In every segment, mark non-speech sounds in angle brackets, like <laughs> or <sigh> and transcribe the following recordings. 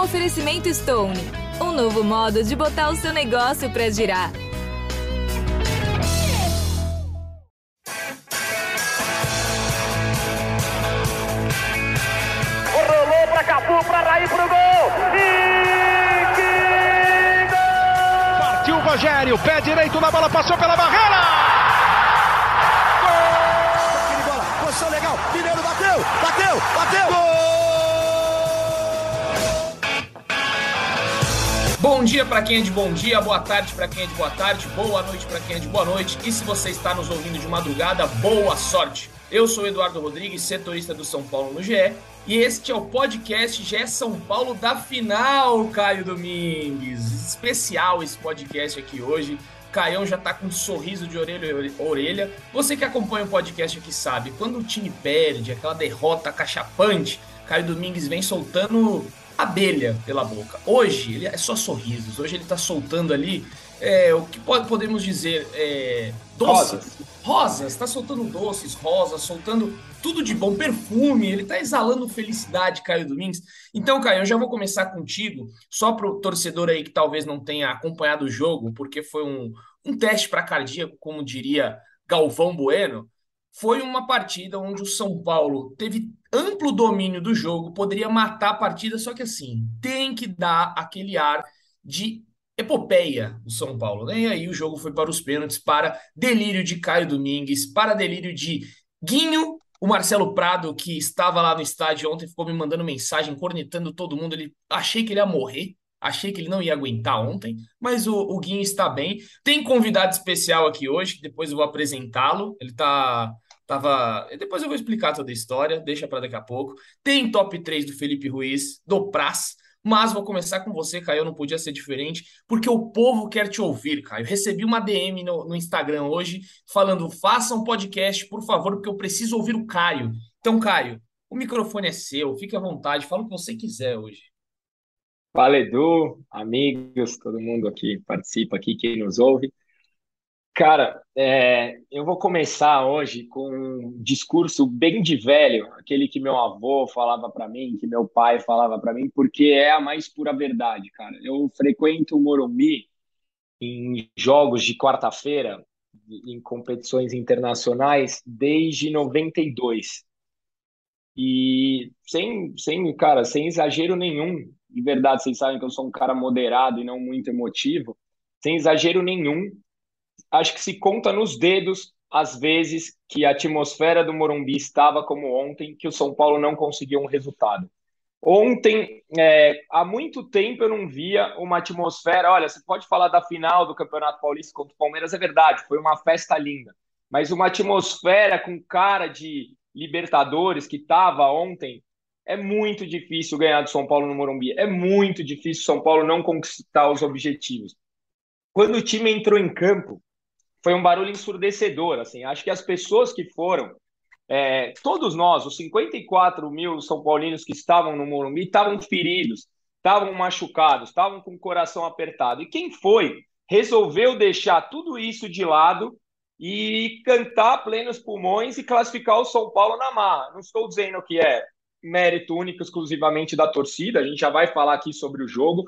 Um oferecimento Stone, um novo modo de botar o seu negócio para girar. Rolou para Capu, para Raí pro gol. E que gol! Partiu o Rogério, pé direito na bola, passou pela barreira. Dia para quem é de bom dia, boa tarde para quem é de boa tarde, boa noite para quem é de boa noite. E se você está nos ouvindo de madrugada, boa sorte. Eu sou Eduardo Rodrigues, setorista do São Paulo no GE, e este é o podcast GE São Paulo da final, Caio Domingues. Especial esse podcast aqui hoje. Caião já tá com um sorriso de orelha a orelha. Você que acompanha o podcast aqui sabe, quando o time perde, aquela derrota cachapante, Caio Domingues vem soltando abelha pela boca. Hoje ele é só sorrisos. Hoje ele tá soltando ali é, o que pode, podemos dizer é, doces. Rosas. Rosas, tá soltando doces, rosas, soltando tudo de bom, perfume, ele tá exalando felicidade, Caio Domingues. Então, Caio, eu já vou começar contigo, só pro torcedor aí que talvez não tenha acompanhado o jogo, porque foi um, um teste para cardíaco, como diria Galvão Bueno. Foi uma partida onde o São Paulo teve amplo domínio do jogo, poderia matar a partida, só que assim, tem que dar aquele ar de epopeia o São Paulo, né? E aí o jogo foi para os pênaltis, para delírio de Caio Domingues, para delírio de Guinho, o Marcelo Prado, que estava lá no estádio ontem, ficou me mandando mensagem, cornetando todo mundo. Ele achei que ele ia morrer, achei que ele não ia aguentar ontem, mas o, o Guinho está bem. Tem convidado especial aqui hoje, que depois eu vou apresentá-lo. Ele tá. Tava. Depois eu vou explicar toda a história, deixa para daqui a pouco. Tem top 3 do Felipe Ruiz, do Praz. Mas vou começar com você, Caio, não podia ser diferente, porque o povo quer te ouvir, Caio. Recebi uma DM no, no Instagram hoje falando: faça um podcast, por favor, porque eu preciso ouvir o Caio. Então, Caio, o microfone é seu, fique à vontade, fala o que você quiser hoje. Fala, Edu, amigos, todo mundo aqui participa aqui, quem nos ouve. Cara, é, eu vou começar hoje com um discurso bem de velho, aquele que meu avô falava para mim, que meu pai falava para mim, porque é a mais pura verdade, cara. Eu frequento o Morumbi em jogos de quarta-feira, em competições internacionais, desde 92. E sem, sem, cara, sem exagero nenhum, de verdade, vocês sabem que eu sou um cara moderado e não muito emotivo, sem exagero nenhum, acho que se conta nos dedos as vezes que a atmosfera do Morumbi estava como ontem, que o São Paulo não conseguiu um resultado. Ontem, é, há muito tempo eu não via uma atmosfera. Olha, você pode falar da final do Campeonato Paulista contra o Palmeiras, é verdade, foi uma festa linda. Mas uma atmosfera com cara de Libertadores que estava ontem, é muito difícil ganhar do São Paulo no Morumbi. É muito difícil São Paulo não conquistar os objetivos. Quando o time entrou em campo, foi um barulho ensurdecedor. Assim, acho que as pessoas que foram, é, todos nós, os 54 mil São Paulinos que estavam no Morumbi, estavam feridos, estavam machucados, estavam com o coração apertado. E quem foi resolveu deixar tudo isso de lado e cantar plenos pulmões e classificar o São Paulo na marra. Não estou dizendo que é mérito único exclusivamente da torcida, a gente já vai falar aqui sobre o jogo,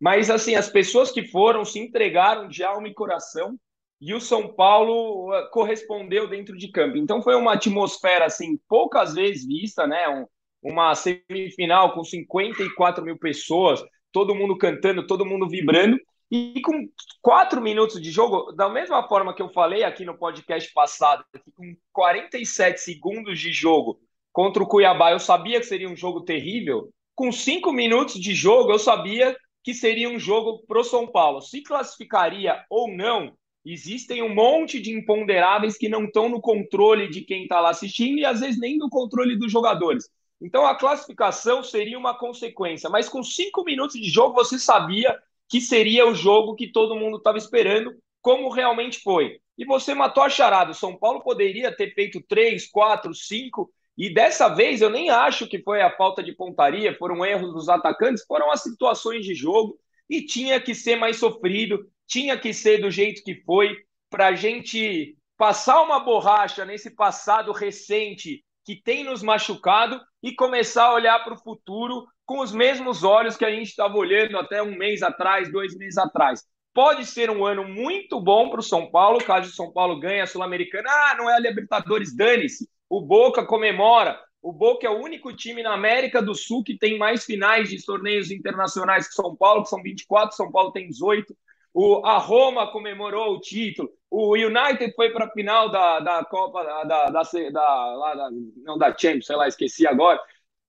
mas assim, as pessoas que foram se entregaram de alma e coração e o São Paulo uh, correspondeu dentro de campo. Então foi uma atmosfera assim poucas vezes vista, né? Um, uma semifinal com 54 mil pessoas, todo mundo cantando, todo mundo vibrando. E com quatro minutos de jogo, da mesma forma que eu falei aqui no podcast passado, com 47 segundos de jogo contra o Cuiabá, eu sabia que seria um jogo terrível. Com cinco minutos de jogo, eu sabia que seria um jogo pro São Paulo. Se classificaria ou não, existem um monte de imponderáveis que não estão no controle de quem está lá assistindo e às vezes nem no controle dos jogadores. Então a classificação seria uma consequência, mas com cinco minutos de jogo você sabia que seria o jogo que todo mundo estava esperando, como realmente foi. E você matou a charada. O São Paulo poderia ter feito três, quatro, cinco, e dessa vez eu nem acho que foi a falta de pontaria, foram erros dos atacantes, foram as situações de jogo e tinha que ser mais sofrido, tinha que ser do jeito que foi, para a gente passar uma borracha nesse passado recente que tem nos machucado e começar a olhar para o futuro com os mesmos olhos que a gente estava olhando até um mês atrás, dois meses atrás. Pode ser um ano muito bom para o São Paulo, caso o São Paulo ganhe a Sul-Americana. Ah, não é a Libertadores, dane-se. O Boca comemora. O Boca é o único time na América do Sul que tem mais finais de torneios internacionais que São Paulo, que são 24, São Paulo tem 18. O, a Roma comemorou o título. O United foi para a final da, da Copa, da, da, da, da, da, não da Champions, sei lá, esqueci agora.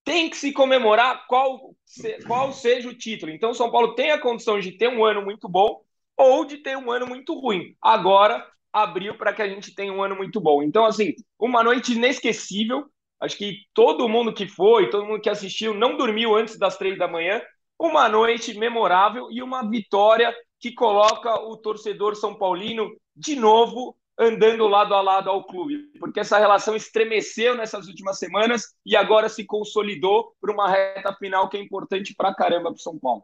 Tem que se comemorar qual, qual seja o título. Então, São Paulo tem a condição de ter um ano muito bom ou de ter um ano muito ruim. Agora, abriu para que a gente tenha um ano muito bom. Então, assim, uma noite inesquecível. Acho que todo mundo que foi, todo mundo que assistiu, não dormiu antes das três da manhã. Uma noite memorável e uma vitória que coloca o torcedor São Paulino de novo andando lado a lado ao clube, porque essa relação estremeceu nessas últimas semanas e agora se consolidou para uma reta final que é importante para caramba para São Paulo.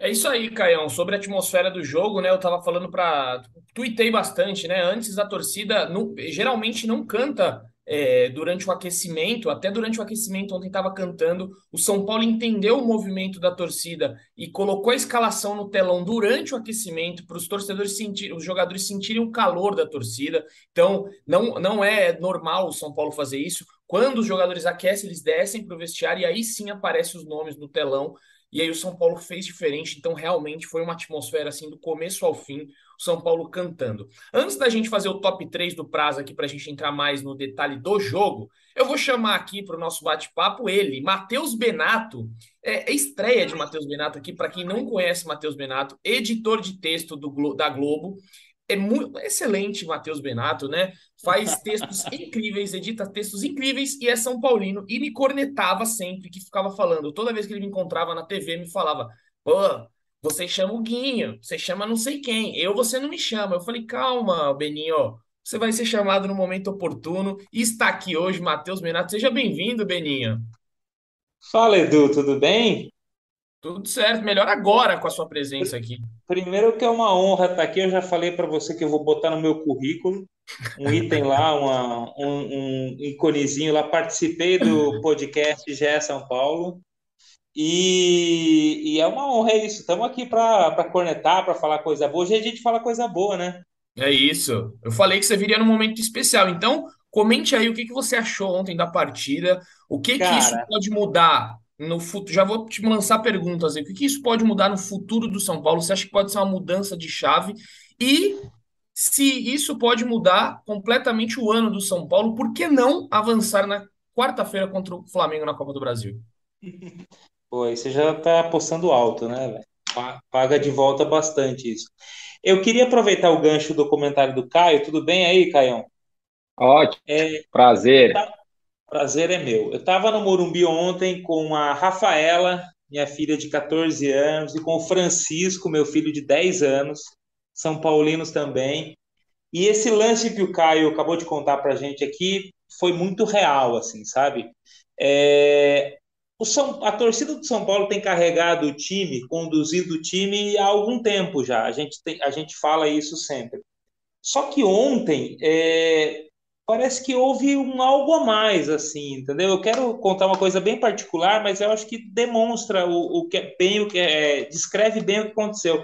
É isso aí, Caião. Sobre a atmosfera do jogo, né? Eu tava falando para. Tuitei bastante, né? Antes a torcida geralmente não canta é, durante o aquecimento, até durante o aquecimento, ontem estava cantando. O São Paulo entendeu o movimento da torcida e colocou a escalação no telão durante o aquecimento para os torcedores sentirem, os jogadores sentirem o calor da torcida. Então, não, não é normal o São Paulo fazer isso. Quando os jogadores aquecem, eles descem para o vestiário e aí sim aparecem os nomes no telão. E aí o São Paulo fez diferente, então realmente foi uma atmosfera assim do começo ao fim, o São Paulo cantando. Antes da gente fazer o top 3 do prazo aqui para a gente entrar mais no detalhe do jogo, eu vou chamar aqui para o nosso bate-papo ele, Matheus Benato. É, é estreia de Matheus Benato aqui, para quem não conhece Matheus Benato, editor de texto do, da Globo é muito excelente Matheus Benato, né? Faz textos <laughs> incríveis, edita textos incríveis e é São Paulino e me cornetava sempre que ficava falando. Toda vez que ele me encontrava na TV, me falava: "Pô, você chama o Guinho, você chama não sei quem. Eu você não me chama". Eu falei: "Calma, Beninho. Você vai ser chamado no momento oportuno e está aqui hoje Matheus Benato. Seja bem-vindo, Beninho. Fala, Edu, tudo bem? Tudo certo, melhor agora com a sua presença aqui. Primeiro que é uma honra estar aqui, eu já falei para você que eu vou botar no meu currículo um item lá, uma, um, um iconezinho lá, participei do podcast GE São Paulo, e, e, é uma honra é isso, estamos aqui para cornetar, para falar coisa boa, hoje a gente fala coisa boa, né? É isso, eu falei que você viria num momento especial, então comente aí o que, que você achou ontem da partida, o que, Cara, que isso pode mudar no futuro, já vou te lançar perguntas aí. O que isso pode mudar no futuro do São Paulo? Você acha que pode ser uma mudança de chave? E se isso pode mudar completamente o ano do São Paulo, por que não avançar na quarta-feira contra o Flamengo na Copa do Brasil? <laughs> Pô, aí você já tá apostando alto, né, Paga de volta bastante isso. Eu queria aproveitar o gancho do comentário do Caio. Tudo bem aí, Caião? Ótimo. É, Prazer. Tá, Prazer é meu. Eu estava no Morumbi ontem com a Rafaela, minha filha de 14 anos, e com o Francisco, meu filho de 10 anos, São Paulinos também. E esse lance que o Caio acabou de contar para a gente aqui foi muito real, assim, sabe? É, o São, a torcida do São Paulo tem carregado o time, conduzido o time há algum tempo já. A gente, tem, a gente fala isso sempre. Só que ontem é, parece que houve um algo a mais, assim, entendeu? Eu quero contar uma coisa bem particular, mas eu acho que demonstra o, o que é bem, o que é, descreve bem o que aconteceu.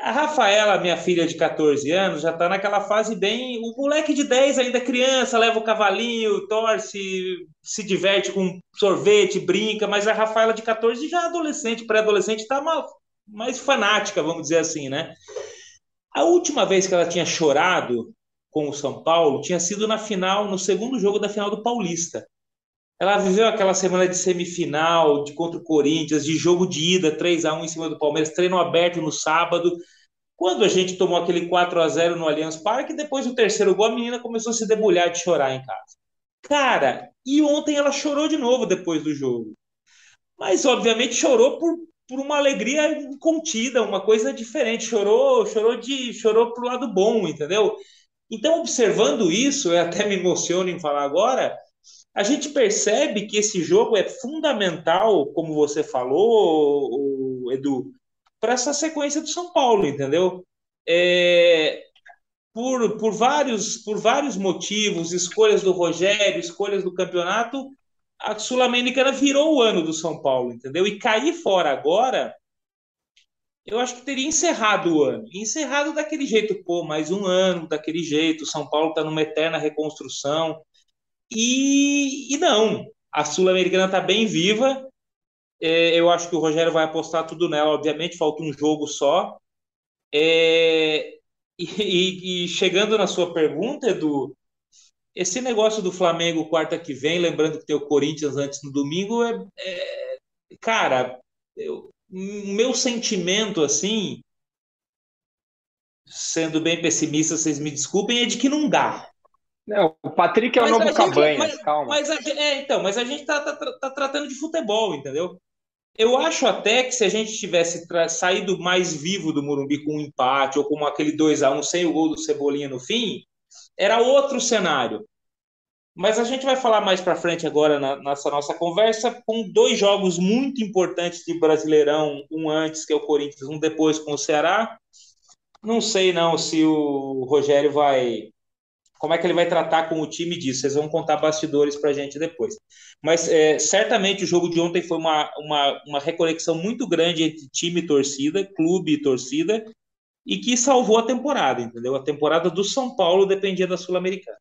A Rafaela, minha filha de 14 anos, já está naquela fase bem. O moleque de 10 ainda é criança, leva o cavalinho, torce, se diverte com sorvete, brinca, mas a Rafaela de 14 já é adolescente, pré-adolescente, está mais fanática, vamos dizer assim, né? A última vez que ela tinha chorado com o São Paulo tinha sido na final, no segundo jogo da final do Paulista. Ela viveu aquela semana de semifinal, de contra o Corinthians, de jogo de ida, 3 a 1 em cima do Palmeiras, treino aberto no sábado. Quando a gente tomou aquele 4 a 0 no Allianz Parque, depois do terceiro gol, a menina começou a se debulhar de chorar em casa. Cara, e ontem ela chorou de novo depois do jogo. Mas, obviamente, chorou por, por uma alegria contida, uma coisa diferente. Chorou, chorou de, chorou pro lado bom, entendeu? Então, observando isso, eu até me emociono em falar agora, a gente percebe que esse jogo é fundamental, como você falou, Edu, para essa sequência do São Paulo, entendeu? É... por, por, vários, por vários motivos, escolhas do Rogério, escolhas do campeonato, a Sul-Americana virou o ano do São Paulo, entendeu? E cair fora agora, eu acho que teria encerrado o ano. encerrado daquele jeito, pô, mais um ano daquele jeito, São Paulo está numa eterna reconstrução. E, e não, a Sul-Americana está bem viva. É, eu acho que o Rogério vai apostar tudo nela, obviamente, falta um jogo só. É, e, e, chegando na sua pergunta, Edu, esse negócio do Flamengo quarta que vem, lembrando que tem o Corinthians antes no domingo, é, é cara, o meu sentimento assim, sendo bem pessimista, vocês me desculpem, é de que não dá. Não, o Patrick é o novo Cabanhas, calma. Mas a, é, então, mas a gente tá, tá, tá, tratando de futebol, entendeu? Eu acho até que se a gente tivesse saído mais vivo do Morumbi com um empate ou com aquele 2 a 1 sem o gol do Cebolinha no fim, era outro cenário. Mas a gente vai falar mais para frente agora na, nessa nossa conversa com dois jogos muito importantes de Brasileirão, um antes que é o Corinthians, um depois com o Ceará. Não sei não se o Rogério vai como é que ele vai tratar com o time disso? Vocês vão contar bastidores para a gente depois. Mas é, certamente o jogo de ontem foi uma, uma, uma reconexão muito grande entre time e torcida, clube e torcida, e que salvou a temporada, entendeu? A temporada do São Paulo dependia da Sul-Americana.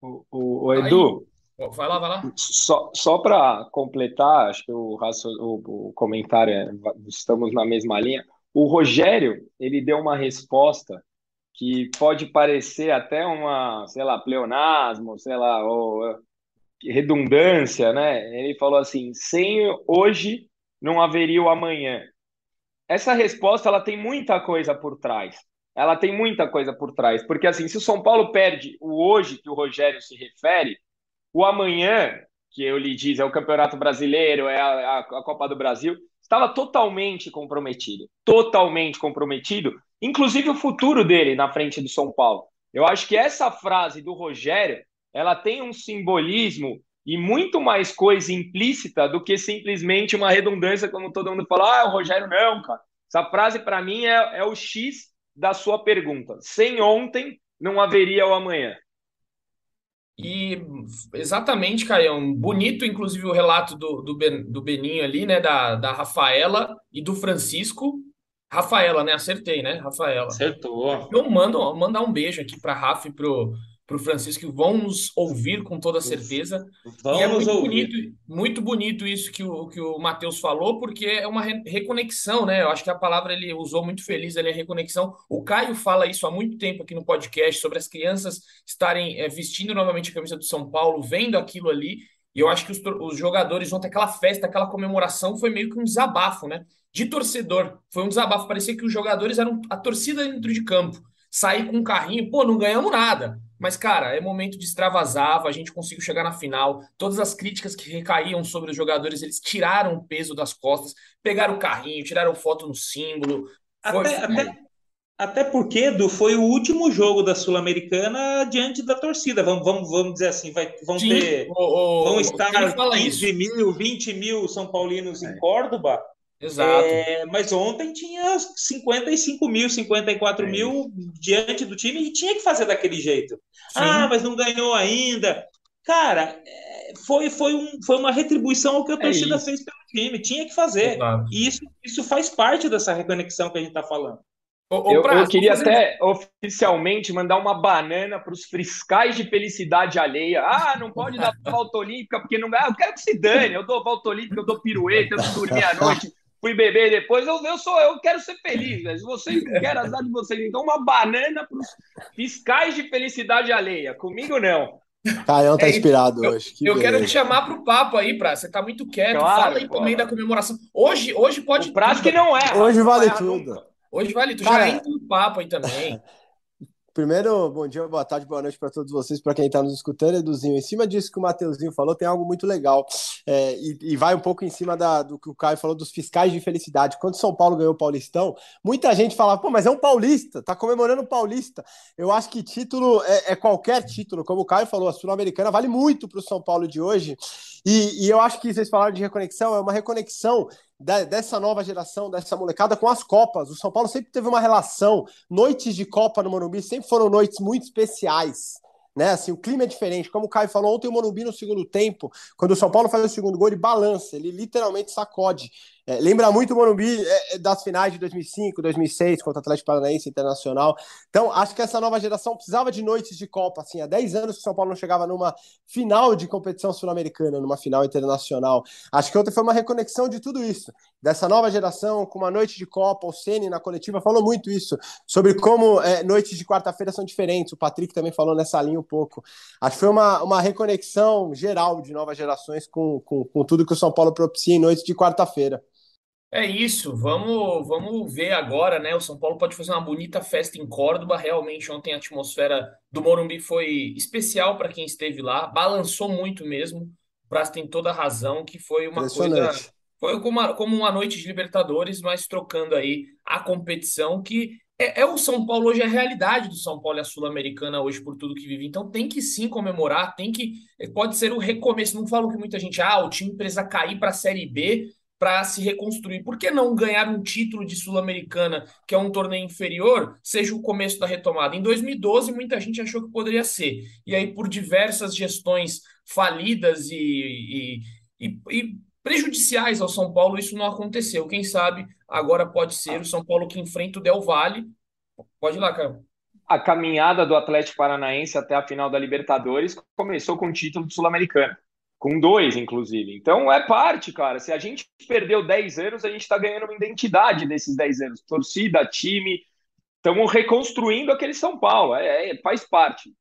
O, o, o, Edu. Aí, vai lá, vai lá. Só, só para completar, acho que o, o, o comentário é, estamos na mesma linha. O Rogério, ele deu uma resposta que pode parecer até uma, sei lá, pleonasmo, sei lá, ou redundância, né? Ele falou assim: sem hoje não haveria o amanhã. Essa resposta ela tem muita coisa por trás. Ela tem muita coisa por trás, porque assim, se o São Paulo perde o hoje que o Rogério se refere, o amanhã que eu lhe diz é o Campeonato Brasileiro, é a, a, a Copa do Brasil, estava totalmente comprometido, totalmente comprometido, inclusive o futuro dele na frente do São Paulo. Eu acho que essa frase do Rogério, ela tem um simbolismo e muito mais coisa implícita do que simplesmente uma redundância, como todo mundo fala, ah, o Rogério não, cara. Essa frase, para mim, é, é o X da sua pergunta. Sem ontem, não haveria o amanhã. E exatamente, Caião, bonito, inclusive, o relato do, do, ben, do Beninho ali, né? Da, da Rafaela e do Francisco. Rafaela, né? Acertei, né? Rafaela. Acertou. Eu mando mandar um beijo aqui para Rafa e pro, pro Francisco, que vão nos ouvir com toda certeza. Vamos e é muito ouvir. bonito, muito bonito isso que o, que o Matheus falou, porque é uma reconexão, né? Eu acho que a palavra ele usou muito feliz, ele é reconexão. O Caio fala isso há muito tempo aqui no podcast, sobre as crianças estarem é, vestindo novamente a camisa do São Paulo, vendo aquilo ali. E eu acho que os, os jogadores ontem, aquela festa, aquela comemoração, foi meio que um desabafo, né? de torcedor. Foi um desabafo. Parecia que os jogadores eram a torcida dentro de campo. Sair com um carrinho, pô, não ganhamos nada. Mas, cara, é momento de extravasar. A gente conseguiu chegar na final. Todas as críticas que recaíam sobre os jogadores, eles tiraram o peso das costas, pegaram o carrinho, tiraram foto no símbolo. Foi, até, até, até porque, Edu, foi o último jogo da Sul-Americana diante da torcida. Vamos, vamos, vamos dizer assim, vai, vão Sim, ter. O, o, vão estar 15 mil, 20 mil São Paulinos é. em Córdoba Exato. É, mas ontem tinha 55 mil, 54 é. mil diante do time e tinha que fazer daquele jeito. Sim. Ah, mas não ganhou ainda. Cara, é, foi, foi, um, foi uma retribuição ao que a é torcida fez pelo time. Tinha que fazer. E isso, isso faz parte dessa reconexão que a gente está falando. Ô, eu, eu, queria até oficialmente mandar uma banana para os fiscais de felicidade alheia. Ah, não pode dar <laughs> volta olímpica porque não. Ah, eu quero que se dane. Eu dou volta olímpica, eu dou pirueta, eu dormi à noite fui beber depois. Eu, eu sou, eu quero ser feliz, né? Se vocês <laughs> querem azar de vocês, então uma banana para os fiscais de felicidade alheia. Comigo não. Caião tá é, inspirado eu, hoje. Que eu beleza. quero te chamar para o papo aí, Pra. Você tá muito quieto. Claro, Fala aí também da comemoração. Hoje, hoje pode. O prazo que não é. Hoje vale tudo. Hoje vale tudo. Já entra no papo aí também. <laughs> Primeiro, bom dia, boa tarde, boa noite para todos vocês, para quem está nos escutando, Eduzinho. Em cima disso que o Mateuzinho falou, tem algo muito legal. É, e, e, vai um pouco em cima da, do que o Caio falou dos fiscais de felicidade. Quando São Paulo ganhou o Paulistão, muita gente falava, pô, mas é um paulista, tá comemorando o paulista. Eu acho que título é, é qualquer título, como o Caio falou, a Sul-Americana vale muito para o São Paulo de hoje. E, e eu acho que vocês falaram de reconexão, é uma reconexão dessa nova geração, dessa molecada com as Copas. O São Paulo sempre teve uma relação, noites de Copa no Morumbi sempre foram noites muito especiais né? Assim, o clima é diferente. Como o Caio falou ontem, o Morumbi no segundo tempo, quando o São Paulo faz o segundo gol, ele balança, ele literalmente sacode. É, lembra muito o Morumbi é, é das finais de 2005, 2006, contra o Atlético Paranaense Internacional. Então, acho que essa nova geração precisava de noites de Copa. Assim, há 10 anos que o São Paulo não chegava numa final de competição sul-americana, numa final internacional. Acho que ontem foi uma reconexão de tudo isso, dessa nova geração com uma noite de Copa. O Ceni na coletiva falou muito isso, sobre como é, noites de quarta-feira são diferentes. O Patrick também falou nessa linha um pouco. Acho que foi uma, uma reconexão geral de novas gerações com, com, com tudo que o São Paulo propicia em noites de quarta-feira. É isso, vamos, vamos ver agora, né? O São Paulo pode fazer uma bonita festa em Córdoba. Realmente, ontem a atmosfera do Morumbi foi especial para quem esteve lá, balançou muito mesmo. O Praz tem toda a razão, que foi uma coisa. Foi como uma, como uma noite de Libertadores, mas trocando aí a competição, que é, é o São Paulo hoje, é a realidade do São Paulo e a Sul-Americana hoje, por tudo que vive. Então tem que sim comemorar, tem que. Pode ser o recomeço. Não falo que muita gente, ah, o time precisa cair para a Série B para se reconstruir. Por que não ganhar um título de Sul-Americana, que é um torneio inferior, seja o começo da retomada? Em 2012, muita gente achou que poderia ser. E aí, por diversas gestões falidas e, e, e, e prejudiciais ao São Paulo, isso não aconteceu. Quem sabe agora pode ser o São Paulo que enfrenta o Del Valle. Pode ir lá, Caio. A caminhada do Atlético Paranaense até a final da Libertadores começou com o título sul-americano com dois, inclusive. Então é parte, cara. Se a gente perdeu 10 anos, a gente está ganhando uma identidade desses 10 anos. Torcida, time. Estamos reconstruindo aquele São Paulo. É, é faz parte.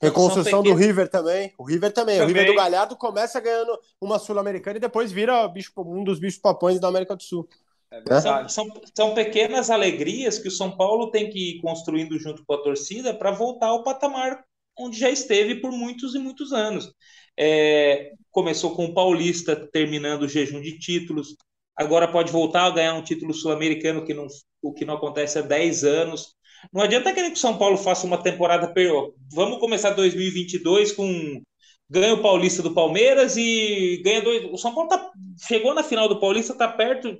Reconstrução do River também. O River também. também. O River do Galhardo começa ganhando uma Sul-Americana e depois vira bicho, um dos bichos papões da América do Sul. É são, são, são, pequenas alegrias que o São Paulo tem que ir construindo junto com a torcida para voltar ao patamar onde já esteve por muitos e muitos anos. É, começou com o Paulista terminando o jejum de títulos, agora pode voltar a ganhar um título sul-americano, que não, o que não acontece há 10 anos. Não adianta querer que o São Paulo faça uma temporada. Vamos começar 2022 com ganha o Paulista do Palmeiras e ganha dois. O São Paulo tá, chegou na final do Paulista, está perto,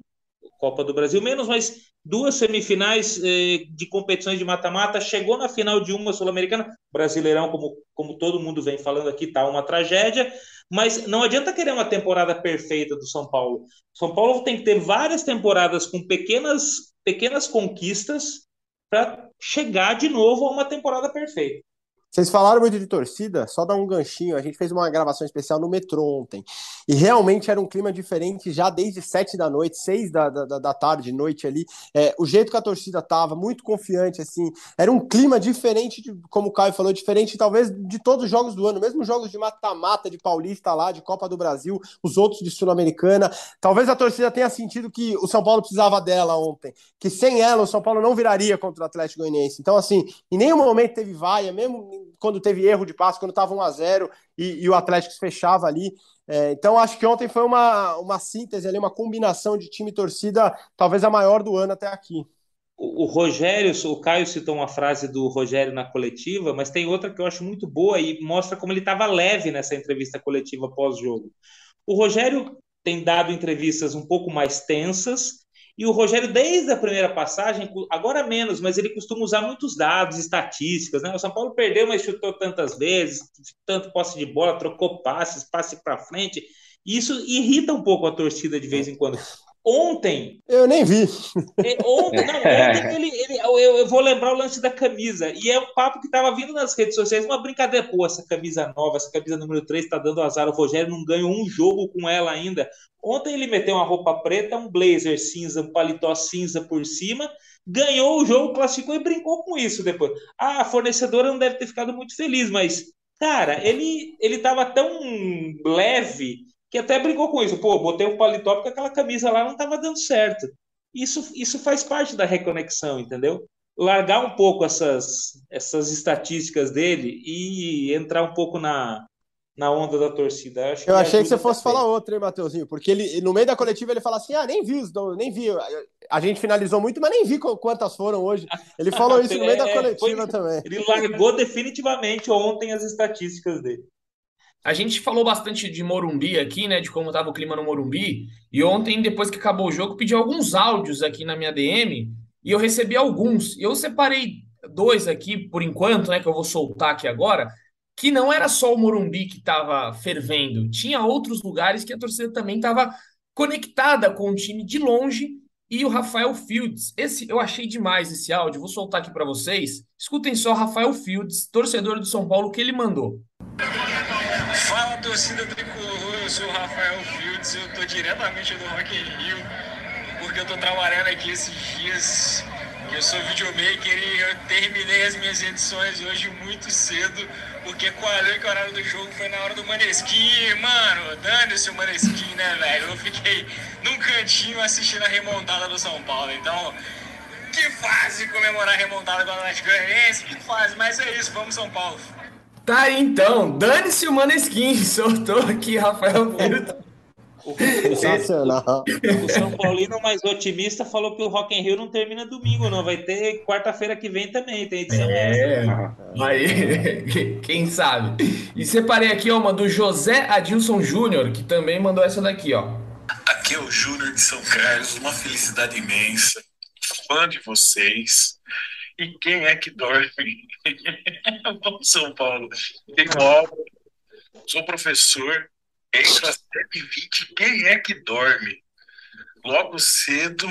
Copa do Brasil menos, mas duas semifinais eh, de competições de mata-mata, chegou na final de uma sul-americana, Brasileirão, como, como todo mundo vem falando aqui, tá uma tragédia, mas não adianta querer uma temporada perfeita do São Paulo. São Paulo tem que ter várias temporadas com pequenas, pequenas conquistas para chegar de novo a uma temporada perfeita. Vocês falaram muito de torcida, só dar um ganchinho. A gente fez uma gravação especial no metrô ontem. E realmente era um clima diferente já desde sete da noite, seis da, da, da tarde, noite ali. É, o jeito que a torcida tava, muito confiante, assim. Era um clima diferente, de, como o Caio falou, diferente talvez de todos os jogos do ano, mesmo jogos de mata-mata, de Paulista lá, de Copa do Brasil, os outros de Sul-Americana. Talvez a torcida tenha sentido que o São Paulo precisava dela ontem, que sem ela o São Paulo não viraria contra o Atlético Goianiense. Então, assim, em nenhum momento teve vaia, mesmo quando teve erro de passe, quando estava 1 a 0 e, e, o Atlético fechava ali. É, então acho que ontem foi uma, uma síntese ali, uma combinação de time e torcida, talvez a maior do ano até aqui. O, o Rogério, o Caio citou uma frase do Rogério na coletiva, mas tem outra que eu acho muito boa e mostra como ele estava leve nessa entrevista coletiva pós-jogo. O Rogério tem dado entrevistas um pouco mais tensas, e o Rogério, desde a primeira passagem, agora menos, mas ele costuma usar muitos dados, estatísticas. Né? O São Paulo perdeu, mas chutou tantas vezes, tanto posse de bola, trocou passes, passe para frente. Isso irrita um pouco a torcida de vez em quando. Ontem. Eu nem vi. É, ontem, não, ontem ele, ele eu, eu, vou lembrar o lance da camisa. E é um papo que estava vindo nas redes sociais, uma brincadeira. Pô, essa camisa nova, essa camisa número 3 está dando azar. O Rogério não ganhou um jogo com ela ainda. Ontem ele meteu uma roupa preta, um blazer cinza, um paletó cinza por cima, ganhou o jogo, classificou e brincou com isso depois. Ah, a fornecedora não deve ter ficado muito feliz, mas, cara, ele, ele tava tão leve que até brincou com isso. Pô, botei um paletó porque aquela camisa lá não estava dando certo. Isso, isso faz parte da reconexão, entendeu? Largar um pouco essas, essas estatísticas dele e entrar um pouco na, na onda da torcida. Eu, eu achei que você fosse falar outra, hein, Matheusinho? Porque ele, no meio da coletiva ele fala assim: ah, nem vi, nem vi. A gente finalizou muito, mas nem vi quantas foram hoje. Ele falou <laughs> isso no meio da é, coletiva foi, também. Ele largou definitivamente ontem as estatísticas dele. A gente falou bastante de Morumbi aqui, né? De como estava o clima no Morumbi. E ontem, depois que acabou o jogo, pedi alguns áudios aqui na minha DM e eu recebi alguns. Eu separei dois aqui por enquanto, né? Que eu vou soltar aqui agora. Que não era só o Morumbi que estava fervendo, tinha outros lugares que a torcida também estava conectada com o time de longe e o Rafael Fields. Esse eu achei demais esse áudio, vou soltar aqui para vocês. Escutem só Rafael Fields, torcedor do São Paulo, que ele mandou. Torcida tricolor, eu sou o Rafael Fields, eu tô diretamente do Rock in Rio, porque eu tô trabalhando aqui esses dias. Eu sou videomaker e eu terminei as minhas edições hoje muito cedo porque qual é que o horário do jogo foi na hora do Maneskin, mano. Dane-se o Maneskin, né, velho? Eu fiquei num cantinho assistindo a remontada do São Paulo. Então, que fase comemorar a remontada do Atlético Goianiense, que fase. Mas é isso, vamos São Paulo. Tá aí, então. Dane-se o Maneskin. <laughs> Soltou aqui, Rafael Filho. Sensacional. O São Paulino mais otimista falou que o Rock in Rio não termina domingo, não. Vai ter quarta-feira que vem também, tem edição é, aí, <laughs> quem sabe. E separei aqui ó, uma do José Adilson Júnior, que também mandou essa daqui, ó. Aqui é o Júnior de São Carlos, uma felicidade imensa. Fã de vocês. E quem é que dorme? <laughs> Vamos, São Paulo. Tenho obra, sou professor, entre as 7h20, quem é que dorme? Logo cedo,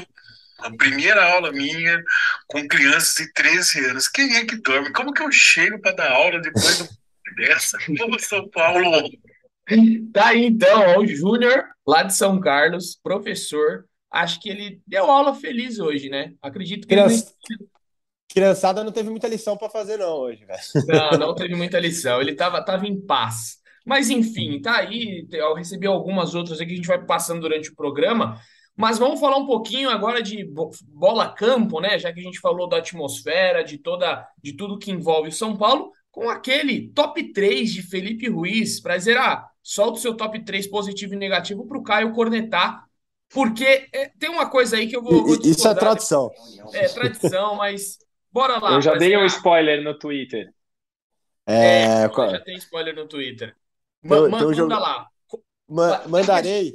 a primeira aula minha com crianças de 13 anos. Quem é que dorme? Como que eu chego para dar aula depois dessa? Como São Paulo? <laughs> Tá aí então, ó, o Júnior, lá de São Carlos, professor. Acho que ele deu aula feliz hoje, né? Acredito que Criança... ele... Criançada não teve muita lição para fazer, não, hoje, velho. Não, não teve muita lição. Ele tava, tava em paz. Mas enfim, tá aí. Eu recebi algumas outras aqui que a gente vai passando durante o programa. Mas vamos falar um pouquinho agora de bola campo, né? Já que a gente falou da atmosfera, de toda, de tudo que envolve o São Paulo, com aquele top 3 de Felipe Ruiz, para dizer, ah, solta o seu top 3 positivo e negativo para o Caio cornetar, porque é, tem uma coisa aí que eu vou. vou Isso é tradição. É tradição, mas bora lá. Eu já dei um spoiler no Twitter. É, é já tem spoiler no Twitter. Então, manda jogo... lá. Ma mandarei.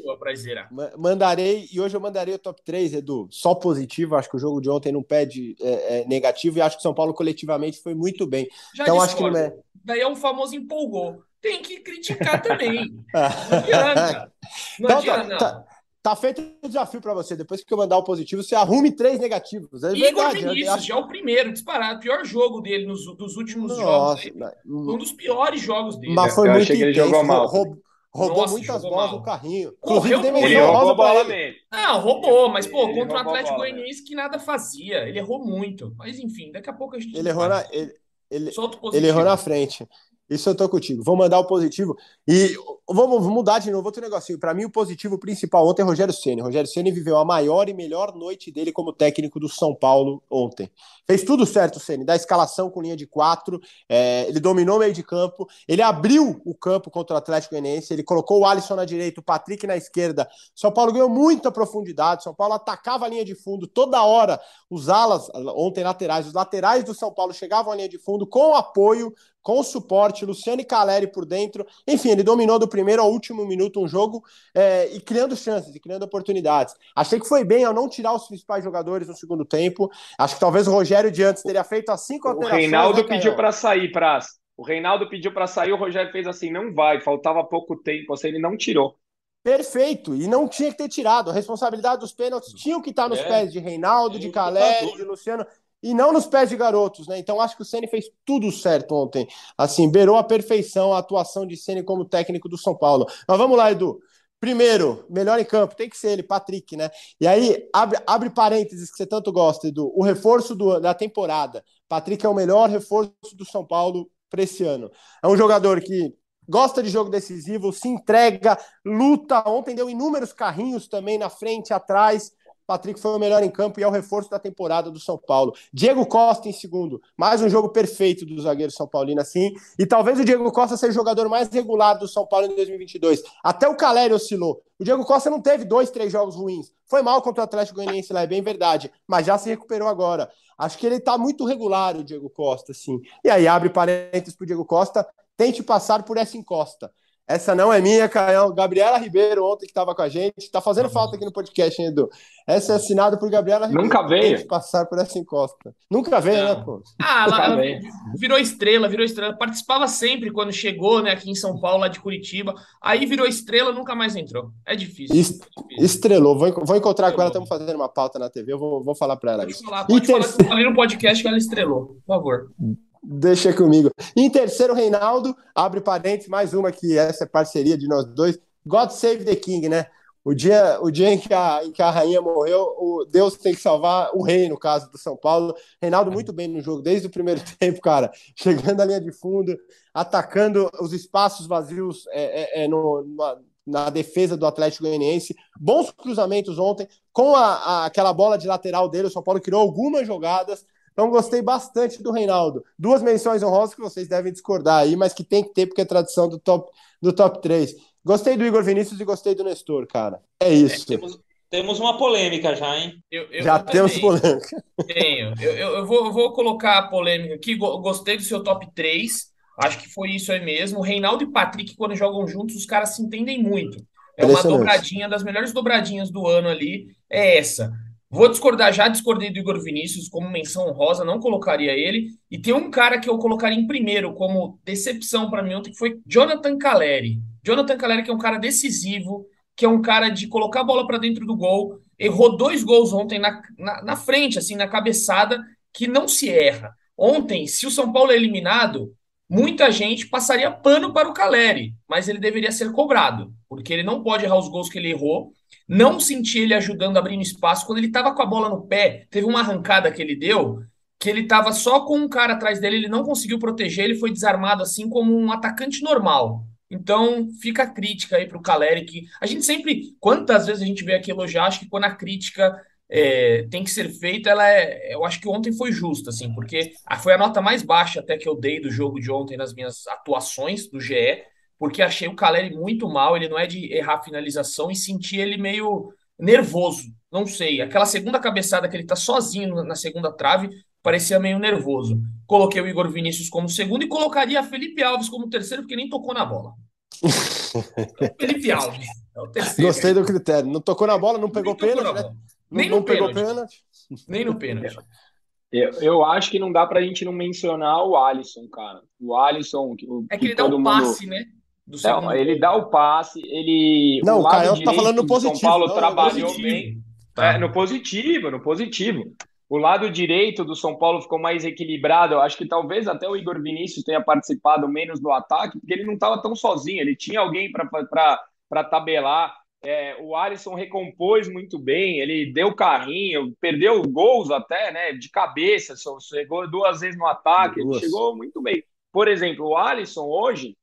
Mandarei, e hoje eu mandarei o top 3, Edu. Só positivo, acho que o jogo de ontem não pede é, é, negativo, e acho que o São Paulo coletivamente foi muito bem. Já então acho que não é. Daí é um famoso empolgou. Tem que criticar também. <laughs> não adianta. Não então, adianta, tá, tá, tá, feito o desafio para você. Depois que eu mandar o positivo, você arrume três negativos. É Igor verdade, Vinícius, acho... já é o primeiro, disparado. Pior jogo dele nos, dos últimos Nossa, jogos. Mas... Um dos piores jogos dele. Mas foi eu muito intenso. Jogou mal. Roubou, roubou Nossa, muitas bolas mal. no carrinho. Inclusive, ele roubou a bola. Não, roubou, mas, pô, ele contra o Atlético Goianiense que nada fazia. Ele errou muito. Mas, enfim, daqui a pouco a gente. Ele errou na. Ele, ele, ele errou na frente. Isso eu tô contigo. Vou mandar o positivo. E vamos mudar de novo outro negocinho. Para mim, o positivo principal ontem é Rogério Ceni. Rogério Ceni viveu a maior e melhor noite dele como técnico do São Paulo ontem. Fez tudo certo, Ceni. Da escalação com linha de quatro, é, ele dominou o meio de campo, ele abriu o campo contra o Atlético Goianiense, ele colocou o Alisson na direita, o Patrick na esquerda. São Paulo ganhou muita profundidade. São Paulo atacava a linha de fundo toda hora. Os alas, ontem laterais, os laterais do São Paulo chegavam à linha de fundo com apoio com suporte, Luciano e Caleri por dentro. Enfim, ele dominou do primeiro ao último minuto um jogo é, e criando chances e criando oportunidades. Achei que foi bem ao não tirar os principais jogadores no segundo tempo. Acho que talvez o Rogério de antes teria feito assim com a O Reinaldo né, pediu para sair, Praz. O Reinaldo pediu para sair, o Rogério fez assim, não vai, faltava pouco tempo, assim, ele não tirou. Perfeito, e não tinha que ter tirado. A responsabilidade dos pênaltis tinham que estar nos é. pés de Reinaldo, de Caleri, de Luciano e não nos pés de garotos, né? Então acho que o Ceni fez tudo certo ontem. Assim, beirou a perfeição a atuação de Ceni como técnico do São Paulo. Mas vamos lá, Edu. Primeiro, melhor em campo, tem que ser ele, Patrick, né? E aí, abre, abre parênteses que você tanto gosta, Edu. O reforço do, da temporada. Patrick é o melhor reforço do São Paulo para esse ano. É um jogador que gosta de jogo decisivo, se entrega, luta. Ontem deu inúmeros carrinhos também na frente, atrás. Patrick foi o melhor em campo e é o reforço da temporada do São Paulo. Diego Costa em segundo. Mais um jogo perfeito do zagueiro São Paulino, assim. E talvez o Diego Costa seja o jogador mais regular do São Paulo em 2022. Até o Caleri oscilou. O Diego Costa não teve dois, três jogos ruins. Foi mal contra o Atlético Goianiense lá, é bem verdade. Mas já se recuperou agora. Acho que ele tá muito regular, o Diego Costa, assim. E aí abre parênteses pro Diego Costa. Tente passar por essa encosta. Essa não é minha, Caião. Gabriela Ribeiro, ontem que estava com a gente. Tá fazendo falta aqui no podcast, hein, Edu? Essa é assinada por Gabriela Ribeiro. Nunca veio. passar por essa encosta. Nunca veio, Não. né, pô? Ah, Nunca ela veio. virou estrela, virou estrela. Participava sempre quando chegou, né, aqui em São Paulo, lá de Curitiba. Aí virou estrela, nunca mais entrou. É difícil. Es- é difícil. Estrelou. Vou, vou encontrar com ela, Estrelou. estamos fazendo uma pauta na TV. Eu vou, vou falar para ela Pode isso. falar, pode falar terceiro- que eu falei no podcast que ela estrelou, por favor. Deixa comigo. Em terceiro, Reinaldo, abre parênteses, mais uma que essa é parceria de nós dois. God Save the King, né? O dia, o dia em, que a, em que a rainha morreu, o Deus tem que salvar o rei, no caso do São Paulo. Reinaldo muito bem no jogo, desde o primeiro <laughs> tempo, cara. Chegando à linha de fundo, atacando os espaços vazios é, é, é, no, na, na defesa do Atlético Goianiense. Bons cruzamentos ontem, com a, a- aquela bola de lateral dele, o São Paulo criou algumas jogadas. Então gostei bastante do Reinaldo. Duas menções honrosas que vocês devem discordar aí, mas que tem que ter porque é tradição do top, do top 3. Gostei do Igor Vinícius e gostei do Nestor, cara. É isso. Temos, temos uma polêmica já, hein? Eu, eu- Já temos também polêmica. Tenho. Eu, eu, eu vou, eu vou colocar a polêmica aqui. Go- Gostei do seu top 3. Acho que foi isso aí mesmo. Reinaldo e Patrick, quando jogam juntos, os caras se entendem muito. É uma dobradinha, das melhores dobradinhas do ano ali, é essa. Vou discordar, já discordei do Igor Vinícius como menção honrosa, não colocaria ele. E tem um cara que eu colocaria em primeiro como decepção para mim ontem, que foi Jonathan Caleri. Jonathan Caleri, que é um cara decisivo, que é um cara de colocar a bola para dentro do gol. Errou dois gols ontem na, na, na frente, assim, na cabeçada, que não se erra. Ontem, se o São Paulo é eliminado, muita gente passaria pano para o Caleri, mas ele deveria ser cobrado, porque ele não pode errar os gols que ele errou. Não senti ele ajudando, abrindo espaço. Quando ele estava com a bola no pé, teve uma arrancada que ele deu, que ele estava só com um cara atrás dele, ele não conseguiu proteger, ele foi desarmado assim como um atacante normal. Então, fica a crítica aí para o Caleri, que a gente sempre, quantas vezes a gente vê aqui elogiar, acho que quando a crítica é, tem que ser feita, ela é, eu acho que ontem foi justa, assim, porque foi a nota mais baixa até que eu dei do jogo de ontem nas minhas atuações do GE, porque achei o Caleri muito mal, ele não é de errar finalização e senti ele meio nervoso, não sei, aquela segunda cabeçada que ele tá sozinho na segunda trave, parecia meio nervoso. Coloquei o Igor Vinícius como segundo e colocaria Felipe Alves como terceiro, porque nem tocou na bola. <laughs> Felipe Alves, é o terceiro. Gostei do critério. Não tocou na bola, não pegou pênalti, na né? Não, Nem não no pegou pênalti. pênalti. Nem no pênalti. Eu, eu acho que não dá pra gente não mencionar o Alisson, cara. O Alisson, que, o- É que ele dá o mundo- passe, né? Não, ele dá o passe, ele. Não, o Caio tá falando no do São positivo, Paulo não, trabalhou Positivo. bem. Tá. É, no positivo, no positivo. O lado direito do São Paulo ficou mais equilibrado. Eu acho que talvez até o Igor Vinícius tenha participado menos do ataque, porque ele não estava tão sozinho, ele tinha alguém para tabelar. É, o Alisson recompôs muito bem, ele deu carrinho, perdeu gols até, né? De cabeça, só chegou duas vezes no ataque, ele chegou muito bem. Por exemplo, o Alisson hoje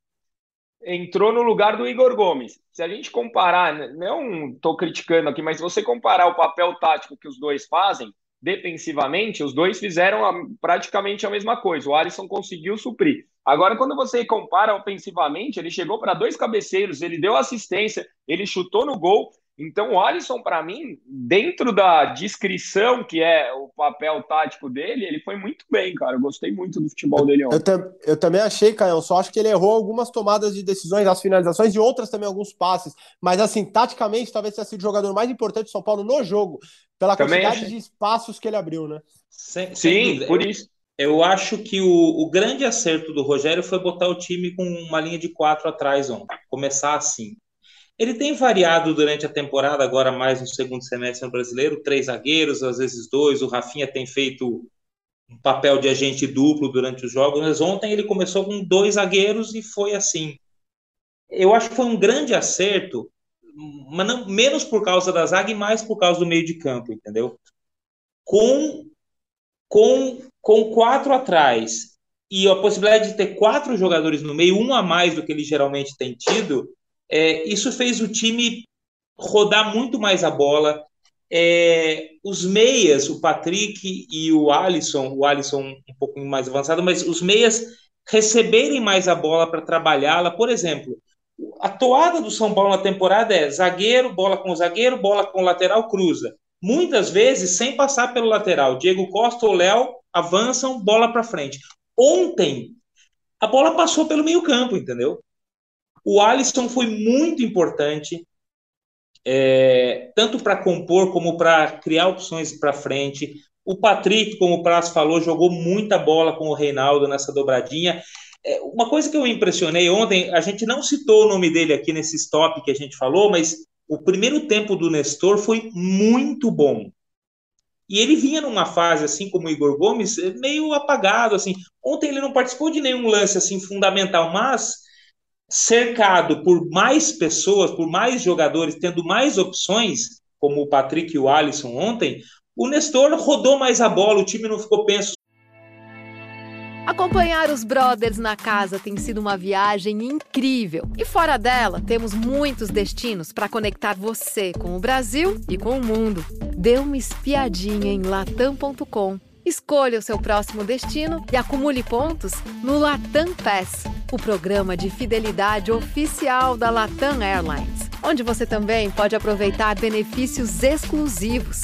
entrou no lugar do Igor Gomes. Se a gente comparar, né, não estou criticando aqui, mas se você comparar o papel tático que os dois fazem, defensivamente, os dois fizeram a- praticamente a mesma coisa. O Alisson conseguiu suprir. Agora, quando você compara ofensivamente, ele chegou para dois cabeceiros, ele deu assistência, ele chutou no gol. Então, o Alisson, para mim, dentro da descrição que é o papel tático dele, ele foi muito bem, cara. Eu gostei muito do futebol dele ontem. Eu, tam- eu também achei, Caio, só acho que ele errou algumas tomadas de decisões, as finalizações e outras também alguns passes. Mas assim, taticamente, talvez tenha sido o jogador mais importante do São Paulo no jogo, pela Também quantidade achei. de espaços que ele abriu, né? Sem, sem Sim, por isso. Eu acho que o, o grande acerto do Rogério foi botar o time com uma linha de quatro atrás ontem, começar assim. Ele tem variado durante a temporada, agora mais no segundo semestre no brasileiro, três zagueiros, às vezes dois. O Rafinha tem feito um papel de agente duplo durante os jogos, mas ontem ele começou com dois zagueiros e foi assim. Eu acho que foi um grande acerto, mas não, menos por causa da zaga e mais por causa do meio de campo, entendeu? Com com, com quatro atrás e a possibilidade de ter quatro jogadores no meio, um a mais do que ele geralmente tem tido, é, isso fez o time rodar muito mais a bola. É, os meias, o Patrick e o Alisson, o Alisson um pouco mais avançado, mas os meias receberem mais a bola para trabalhá-la. Por exemplo, a toada do São Paulo na temporada é zagueiro, bola com zagueiro, bola com lateral, cruza muitas vezes sem passar pelo lateral. Diego Costa ou Léo avançam, bola para frente. Ontem, a bola passou pelo meio-campo, entendeu? O Alisson foi muito importante, é, tanto para compor como para criar opções para frente. O Patrick, como o Prazo falou, jogou muita bola com o Reinaldo nessa dobradinha. É, uma coisa que eu impressionei ontem, a gente não citou o nome dele aqui nesse stop que a gente falou, mas o primeiro tempo do Nestor foi muito bom. E ele vinha numa fase, assim como o Igor Gomes, meio apagado, assim. Ontem ele não participou de nenhum lance, assim, fundamental, mas cercado por mais pessoas, por mais jogadores, tendo mais opções, como o Patrick e o Alisson ontem, o Nestor rodou mais a bola, o time não ficou penso Acompanhar os brothers na casa tem sido uma viagem incrível. E fora dela, temos muitos destinos para conectar você com o Brasil e com o mundo. Dê uma espiadinha em latam.com. Escolha o seu próximo destino e acumule pontos no Latam Pass, o programa de fidelidade oficial da Latam Airlines, onde você também pode aproveitar benefícios exclusivos.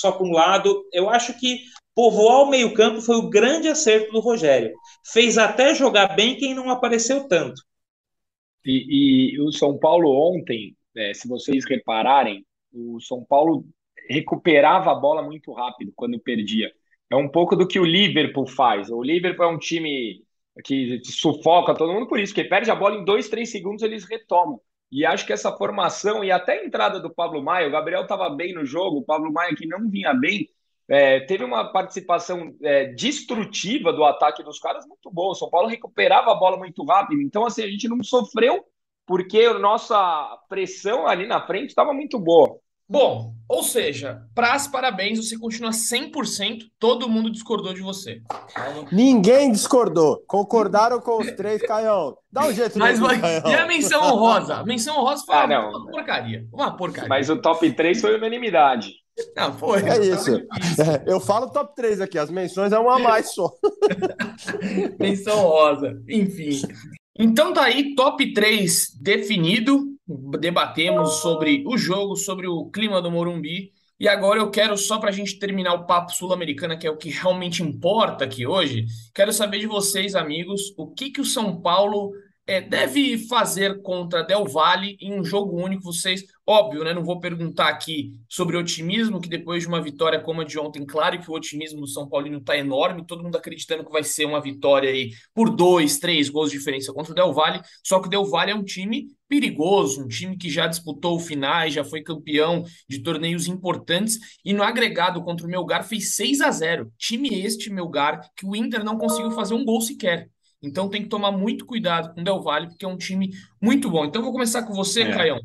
Só por um lado, eu acho que Povoar o meio-campo foi o grande acerto do Rogério. Fez até jogar bem quem não apareceu tanto. E, e o São Paulo ontem, é, se vocês repararem, o São Paulo recuperava a bola muito rápido quando perdia. É um pouco do que o Liverpool faz. O Liverpool é um time que sufoca todo mundo por isso, que perde a bola em dois, três segundos eles retomam. E acho que essa formação e até a entrada do Pablo Maia, o Gabriel estava bem no jogo, o Pablo Maia que não vinha bem, é, teve uma participação é, destrutiva do ataque dos caras muito boa. O São Paulo recuperava a bola muito rápido. Então, assim, a gente não sofreu porque a nossa pressão ali na frente estava muito boa. Bom, ou seja, pras parabéns, você continua 100%, todo mundo discordou de você. Ninguém discordou. Concordaram com os três, Caião. Dá um jeito Mas, mas E a menção honrosa? A menção honrosa foi ah, uma porcaria. Uma porcaria. Mas o top 3 foi unanimidade. Não, foi. É isso. É, eu falo top 3 aqui, as menções é uma a mais só. <laughs> Menção rosa. Enfim. Então tá aí, top 3 definido. Debatemos sobre o jogo, sobre o clima do Morumbi. E agora eu quero, só para a gente terminar o papo sul-americana, que é o que realmente importa aqui hoje, quero saber de vocês, amigos, o que, que o São Paulo é, deve fazer contra Del Valle em um jogo único. Vocês, óbvio, né? Não vou perguntar aqui sobre otimismo, que depois de uma vitória como a de ontem, claro que o otimismo do São Paulino está enorme, todo mundo acreditando que vai ser uma vitória aí por dois, três gols de diferença contra o Del Valle. Só que o Del Valle é um time perigoso, um time que já disputou finais, já foi campeão de torneios importantes e no agregado contra o Melgar fez 6 a 0. Time este, Melgar, que o Inter não conseguiu fazer um gol sequer. Então tem que tomar muito cuidado com o Del Valle, porque é um time muito bom. Então vou começar com você, é. Caião.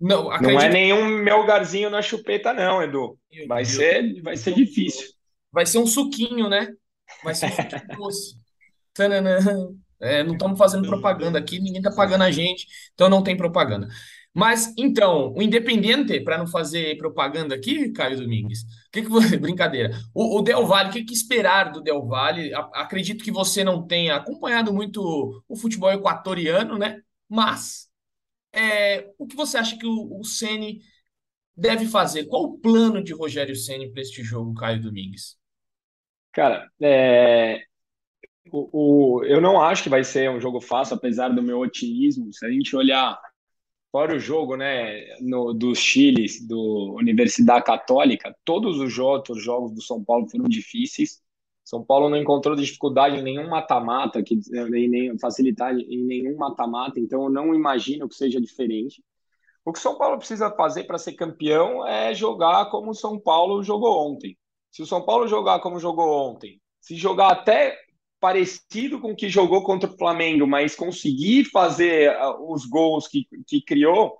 Não, acredito... não é nenhum melgarzinho na chupeta, não, Edu. Vai ser, vai ser difícil. Vai ser um suquinho, né? Vai ser um suquinho <laughs> doce. É, não estamos fazendo propaganda aqui, ninguém está pagando a gente, então não tem propaganda. Mas, então, o Independente, para não fazer propaganda aqui, Caio Domingues, que que você... <laughs> brincadeira. O, o Del Valle, o que, que esperar do Del Valle? A, acredito que você não tenha acompanhado muito o futebol equatoriano, né? Mas, é, o que você acha que o, o deve fazer? Qual o plano de Rogério Ceni para este jogo, Caio Domingues? Cara, é, o, o, eu não acho que vai ser um jogo fácil, apesar do meu otimismo. Se a gente olhar Fora o jogo né, no, do Chile, do Universidade Católica, todos os outros jogos do São Paulo foram difíceis. São Paulo não encontrou dificuldade em nenhum mata-mata, em nem facilidade em nenhum mata-mata, então eu não imagino que seja diferente. O que o São Paulo precisa fazer para ser campeão é jogar como o São Paulo jogou ontem. Se o São Paulo jogar como jogou ontem, se jogar até parecido com o que jogou contra o Flamengo, mas conseguir fazer ah, os gols que, que criou,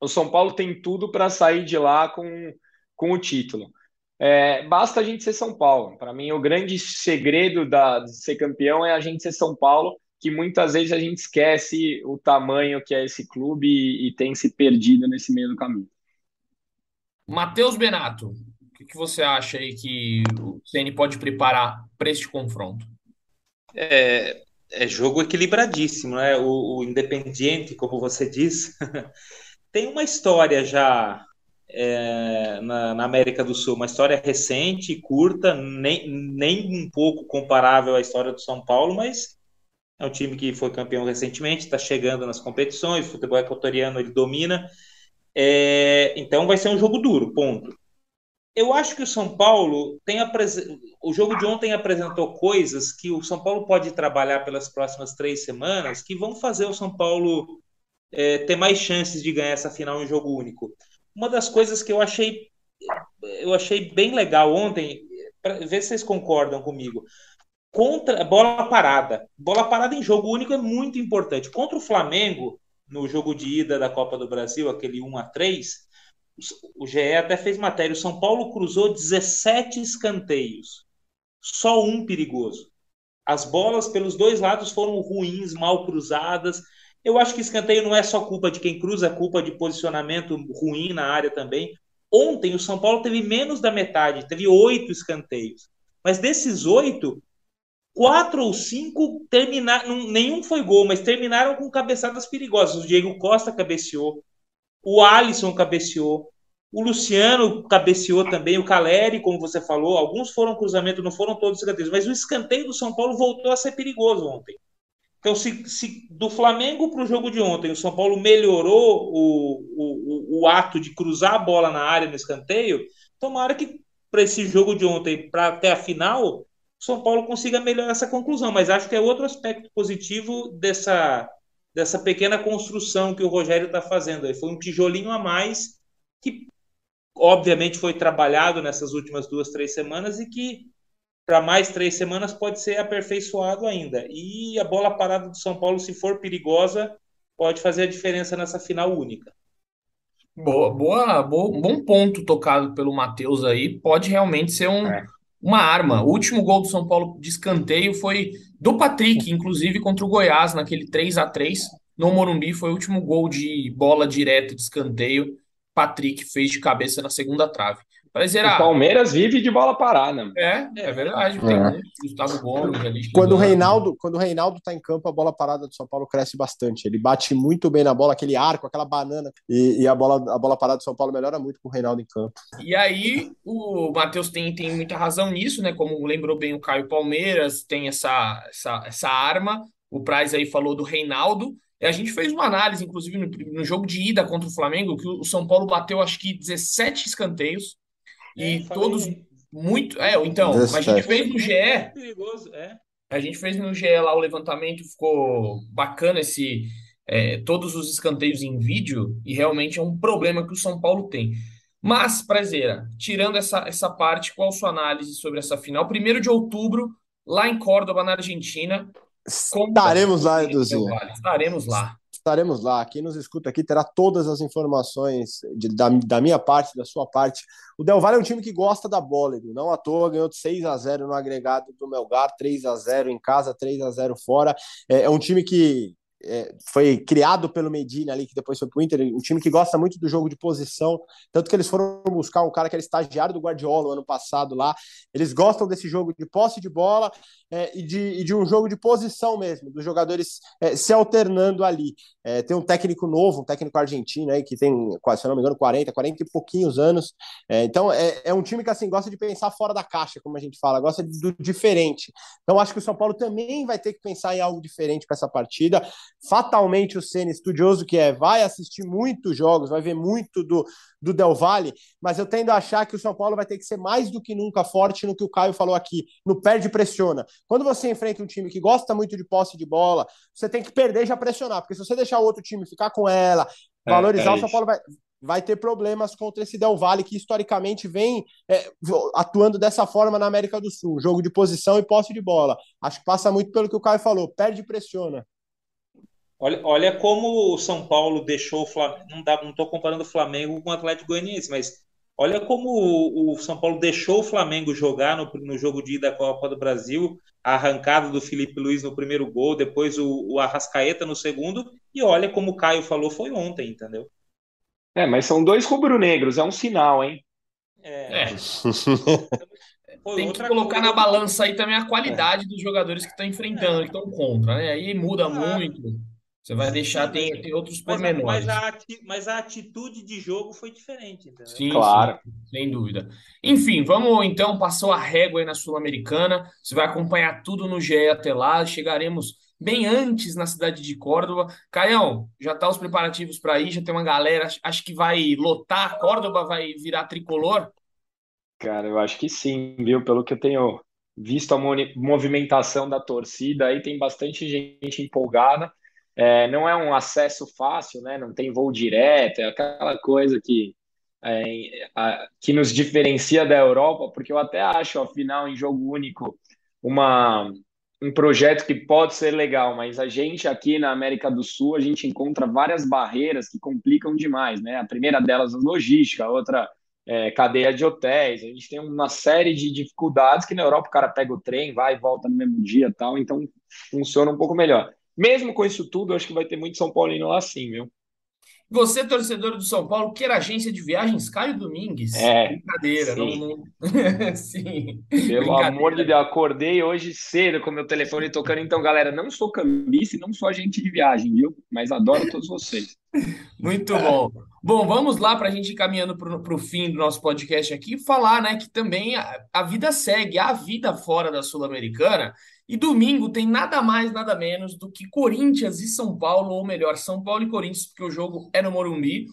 o São Paulo tem tudo para sair de lá com, com o título. É, basta a gente ser São Paulo. Para mim, o grande segredo da, de ser campeão é a gente ser São Paulo, que muitas vezes a gente esquece o tamanho que é esse clube e, e tem se perdido nesse meio do caminho. Matheus Benato, o que, que você acha aí que o CN pode preparar para este confronto? É, é jogo equilibradíssimo, né? O, o Independiente, como você diz, <laughs> tem uma história já é, na, na, América do Sul, uma história recente, curta, nem, nem um pouco comparável à história do São Paulo, mas É um time que foi campeão recentemente, está chegando nas competições, o futebol equatoriano ele domina. É, então vai ser um jogo duro, ponto. Eu acho que o São Paulo tem o jogo de ontem apresentou coisas que o São Paulo pode trabalhar pelas próximas três semanas que vão fazer o São Paulo é, ter mais chances de ganhar essa final em jogo único. Uma das coisas que eu achei eu achei bem legal ontem, para ver se vocês concordam comigo. Contra bola parada, bola parada em jogo único é muito importante. Contra o Flamengo no jogo de ida da Copa do Brasil, aquele 1 a 3, o GE até fez matéria. O São Paulo cruzou 17 escanteios, só um perigoso. As bolas pelos dois lados foram ruins, mal cruzadas. Eu acho que escanteio não é só culpa de quem cruza, é culpa de posicionamento ruim na área também. Ontem o São Paulo teve menos da metade, teve oito escanteios. Mas desses oito, quatro ou cinco terminaram, nenhum foi gol, mas terminaram com cabeçadas perigosas. O Diego Costa cabeceou, o Alisson cabeceou, o Luciano cabeceou também, o Caleri, como você falou, alguns foram cruzamento, não foram todos escanteios, mas o escanteio do São Paulo voltou a ser perigoso ontem. Então, se, se do Flamengo para o jogo de ontem o São Paulo melhorou o, o, o, ato de cruzar a bola na área no escanteio, tomara que para esse jogo de ontem, para até a final, o São Paulo consiga melhorar essa conclusão. Mas acho que é outro aspecto positivo dessa, dessa pequena construção que o Rogério está fazendo. Foi um tijolinho a mais que, obviamente, foi trabalhado nessas últimas duas, três semanas e que para mais três semanas pode ser aperfeiçoado ainda. E a bola parada do São Paulo, se for perigosa, pode fazer a diferença nessa final única. Boa, boa, boa bom ponto tocado pelo Matheus aí. Pode realmente ser um, é. Uma arma. O último gol do São Paulo de escanteio foi do Patrick, inclusive contra o Goiás, naquele 3 a 3 no Morumbi. Foi o último gol de bola direta de escanteio. Patrick fez de cabeça na segunda trave. O Palmeiras vive de bola parada. É, é verdade. Tem é. Gustavo Gomes ali. Quando o Reinaldo, quando o Reinaldo tá em campo, a bola parada do São Paulo cresce bastante. Ele bate muito bem na bola, aquele arco, aquela banana. E, e a, bola, a bola parada do São Paulo melhora muito com o Reinaldo em campo. E aí, o Matheus tem, tem muita razão nisso, né? Como lembrou bem o Caio Palmeiras, tem essa, essa, essa arma. O Praz aí falou do Reinaldo. A gente fez uma análise, inclusive, no, no jogo de ida contra o Flamengo, que o São Paulo bateu acho que 17 escanteios e é, todos muito. É, então, a gente fez no GE. Perigoso, é. A gente fez no GE lá o levantamento, ficou bacana esse. É, todos os escanteios em vídeo, e realmente é um problema que o São Paulo tem. Mas, Prazeira, tirando essa, essa parte, qual a sua análise sobre essa final? Primeiro de outubro, lá em Córdoba, na Argentina. Estaremos lá, Eduzinho. Estaremos lá estaremos lá. Quem nos escuta aqui terá todas as informações de, da, da, minha parte, da sua parte. O Del Valle é um time que gosta da bola, Edu. não à toa ganhou de 6 a 0 no agregado do Melgar, 3 a 0 em casa, 3 a 0 fora. É, é um time que é, foi criado pelo Medina ali, que depois foi pro Inter, um time que gosta muito do jogo de posição, tanto que eles foram buscar um cara que era estagiário do Guardiola ano passado lá, eles gostam desse jogo de posse de bola é, e, de, e, de, um jogo de posição mesmo, dos jogadores é, se alternando ali. É, tem um técnico novo, um técnico argentino aí, que tem, se eu não me engano, 40, 40 e pouquinhos anos, é, então é, é, um time que assim, gosta de pensar fora da caixa, como a gente fala, gosta do diferente, então acho que o São Paulo também vai ter que pensar em algo diferente para essa partida, fatalmente o Senna, estudioso que é, vai assistir muitos jogos, vai ver muito do, do Del Valle, mas eu tendo a achar que o São Paulo vai ter que ser mais do que nunca forte no que o Caio falou aqui, no perde pressiona. Quando você enfrenta um time que gosta muito de posse de bola, você tem que perder e já pressionar, porque se você deixar o outro time ficar com ela, é, valorizar, é, é o São Paulo vai, vai ter problemas contra esse Del Valle, que historicamente vem é, atuando dessa forma na América do Sul, jogo de posição e posse de bola. Acho que passa muito pelo que o Caio falou, perde e pressiona. Olha, olha como o São Paulo deixou o Flamengo. Não dá, não estou comparando o Flamengo com o Atlético Goianiense, mas olha como o, o, São Paulo deixou o Flamengo jogar no, no jogo de ida da Copa do Brasil, a arrancada do Felipe Luiz no primeiro gol, depois o, o Arrascaeta no segundo, e olha como o Caio falou, foi ontem, entendeu? É, mas são dois rubro-negros, é um sinal, hein? É. é. Tem que colocar coisa... na balança aí também a qualidade é. dos jogadores que estão enfrentando, que estão contra, né? Aí muda muito. Você vai deixar, tem, tem outros pormenores. Mas, a, mas a atitude de jogo foi diferente, entendeu? Sim, claro. Sim, sem dúvida. Enfim, vamos então, passou a régua aí na Sul-Americana. Você vai acompanhar tudo no GE até lá. Chegaremos bem antes na cidade de Córdoba. Caião, já tá os preparativos para ir, já tem uma galera, acho que vai lotar Córdoba, vai virar tricolor? Cara, eu acho que sim, viu? Pelo que eu tenho visto a movimentação da torcida, aí tem bastante gente empolgada. É, não é um acesso fácil, né? Não tem voo direto, é aquela coisa que, é, a, que nos diferencia da Europa, porque eu até acho, afinal, em jogo único, uma, um projeto que pode ser legal, mas a gente aqui na América do Sul, a gente encontra várias barreiras que complicam demais, né? A primeira delas, a logística, a outra, é, cadeia de hotéis, a gente tem uma série de dificuldades que na Europa o cara pega o trem, vai e volta no mesmo dia tal, então funciona um pouco melhor. Mesmo com isso tudo, acho que vai ter muito São Paulino lá sim, viu? Você, torcedor do São Paulo, quer agência de viagens Caio Domingues? É. Brincadeira, sim. não. não... <laughs> sim. Pelo amor de Deus, acordei hoje cedo com meu telefone tocando. Então, galera, não sou cambista e não sou agente de viagem, viu? Mas adoro todos vocês. Muito bom. Bom, vamos lá para a gente ir caminhando para o fim do nosso podcast aqui, falar né, que também a, a vida segue, a vida fora da Sul-Americana. E domingo tem nada mais, nada menos do que Corinthians e São Paulo, ou melhor, São Paulo e Corinthians, porque o jogo é no Morumbi.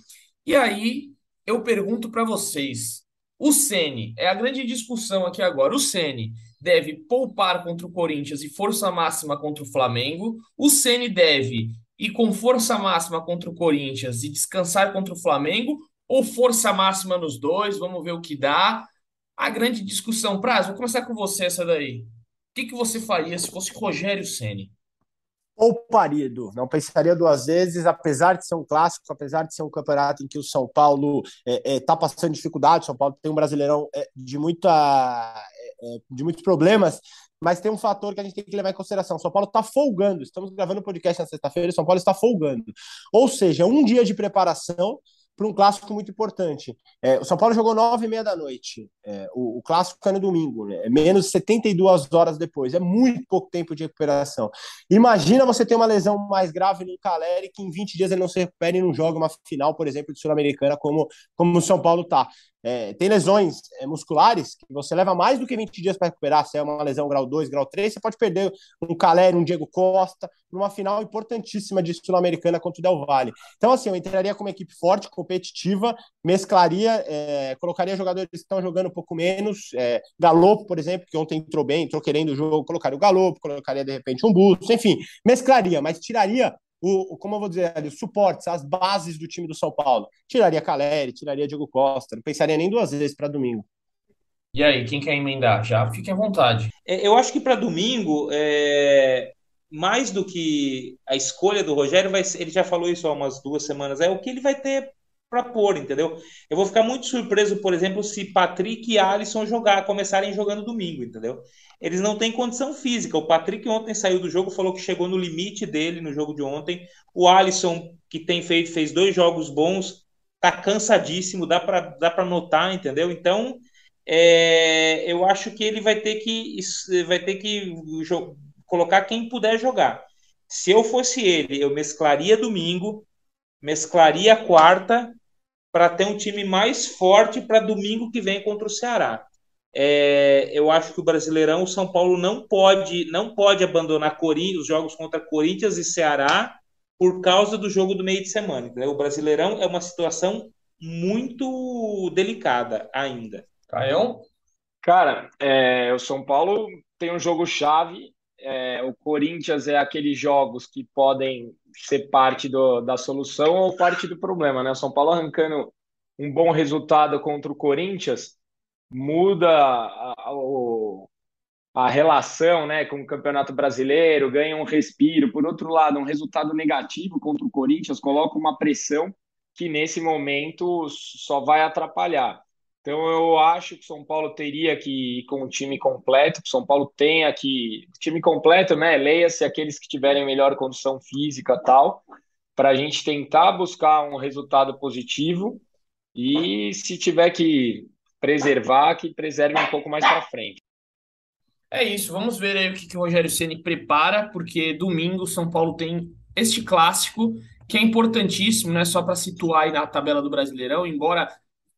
E aí eu pergunto para vocês: o Ceni é a grande discussão aqui agora. O Ceni deve poupar contra o Corinthians e força máxima contra o Flamengo. O Ceni deve ir com força máxima contra o Corinthians e descansar contra o Flamengo, ou força máxima nos dois. Vamos ver o que dá. A grande discussão, Praz, vou começar com você essa daí que, que você faria se fosse Rogério Ceni? Pouparia, Edu. Não pensaria duas vezes, apesar de ser um clássico, apesar de ser um campeonato em que o São Paulo está é, é, tá passando dificuldade, São Paulo tem um brasileirão é, de, muita, é, é, de muitos problemas, mas tem um fator que a gente tem que levar em consideração. São Paulo está folgando. Estamos gravando o podcast na sexta-feira. São Paulo está folgando. Ou seja, um dia de preparação para um clássico muito importante. É, o São Paulo jogou nove e meia da noite. É, o, o, clássico é no domingo, né? é menos de 72 horas depois. É muito pouco tempo de recuperação. Imagina você ter uma lesão mais grave no Caleri que em 20 dias ele não se recupera e não joga uma final, por exemplo, de Sul-Americana, como, como o São Paulo está. É, tem lesões é, musculares que você leva mais do que 20 dias para recuperar. Se é uma lesão grau 2, grau 3, você pode perder um Caleri, um Diego Costa, numa final importantíssima de Sul-Americana contra o Del Valle. Então, assim, eu entraria com uma equipe forte, competitiva, mesclaria, é, colocaria jogadores que estão jogando um pouco menos. É, Galopo, por exemplo, que ontem entrou bem, entrou querendo o jogo, colocaria o Galopo, colocaria de repente um Busto, enfim, mesclaria, mas tiraria o, como eu vou dizer ali, os suportes, as bases do time do São Paulo. Tiraria Caleri, tiraria Diego Costa, não pensaria nem duas vezes para domingo. E aí, quem quer emendar? Já fique à vontade. É, eu acho que para domingo, é... mais do que a escolha do Rogério, vai ser... ele já falou isso há umas duas semanas, é o que ele vai ter para pôr, entendeu? Eu vou ficar muito surpreso, por exemplo, se Patrick e Alisson jogar, começarem jogando domingo, entendeu? Eles não têm condição física. O Patrick ontem saiu do jogo, falou que chegou no limite dele no jogo de ontem. O Alisson, que tem feito, fez dois jogos bons, tá cansadíssimo, dá para dá para notar, entendeu? Então, é, eu acho que ele vai ter que vai ter que colocar quem puder jogar. Se eu fosse ele, eu mesclaria domingo, mesclaria quarta para ter um time mais forte para domingo que vem contra o Ceará. É, eu acho que o Brasileirão, o São Paulo não pode, não pode abandonar os jogos contra Corinthians e Ceará por causa do jogo do meio de semana. Entendeu? O Brasileirão é uma situação muito delicada ainda. Caião? Cara, é, o São Paulo tem um jogo chave. É, o Corinthians é aqueles jogos que podem ser parte do, da solução ou parte do problema, né? O São Paulo arrancando um bom resultado contra o Corinthians muda a, a, a relação né, com o Campeonato Brasileiro, ganha um respiro. Por outro lado, um resultado negativo contra o Corinthians coloca uma pressão que nesse momento só vai atrapalhar. Então eu acho que o São Paulo teria que ir com o time completo, que o São Paulo tenha que. Time completo, né? Leia-se aqueles que tiverem melhor condição física tal, para a gente tentar buscar um resultado positivo. E se tiver que preservar, que preserve um pouco mais para frente. É isso, vamos ver aí o que, que o Rogério Ceni prepara, porque domingo São Paulo tem este clássico que é importantíssimo, não é só para situar aí na tabela do Brasileirão, embora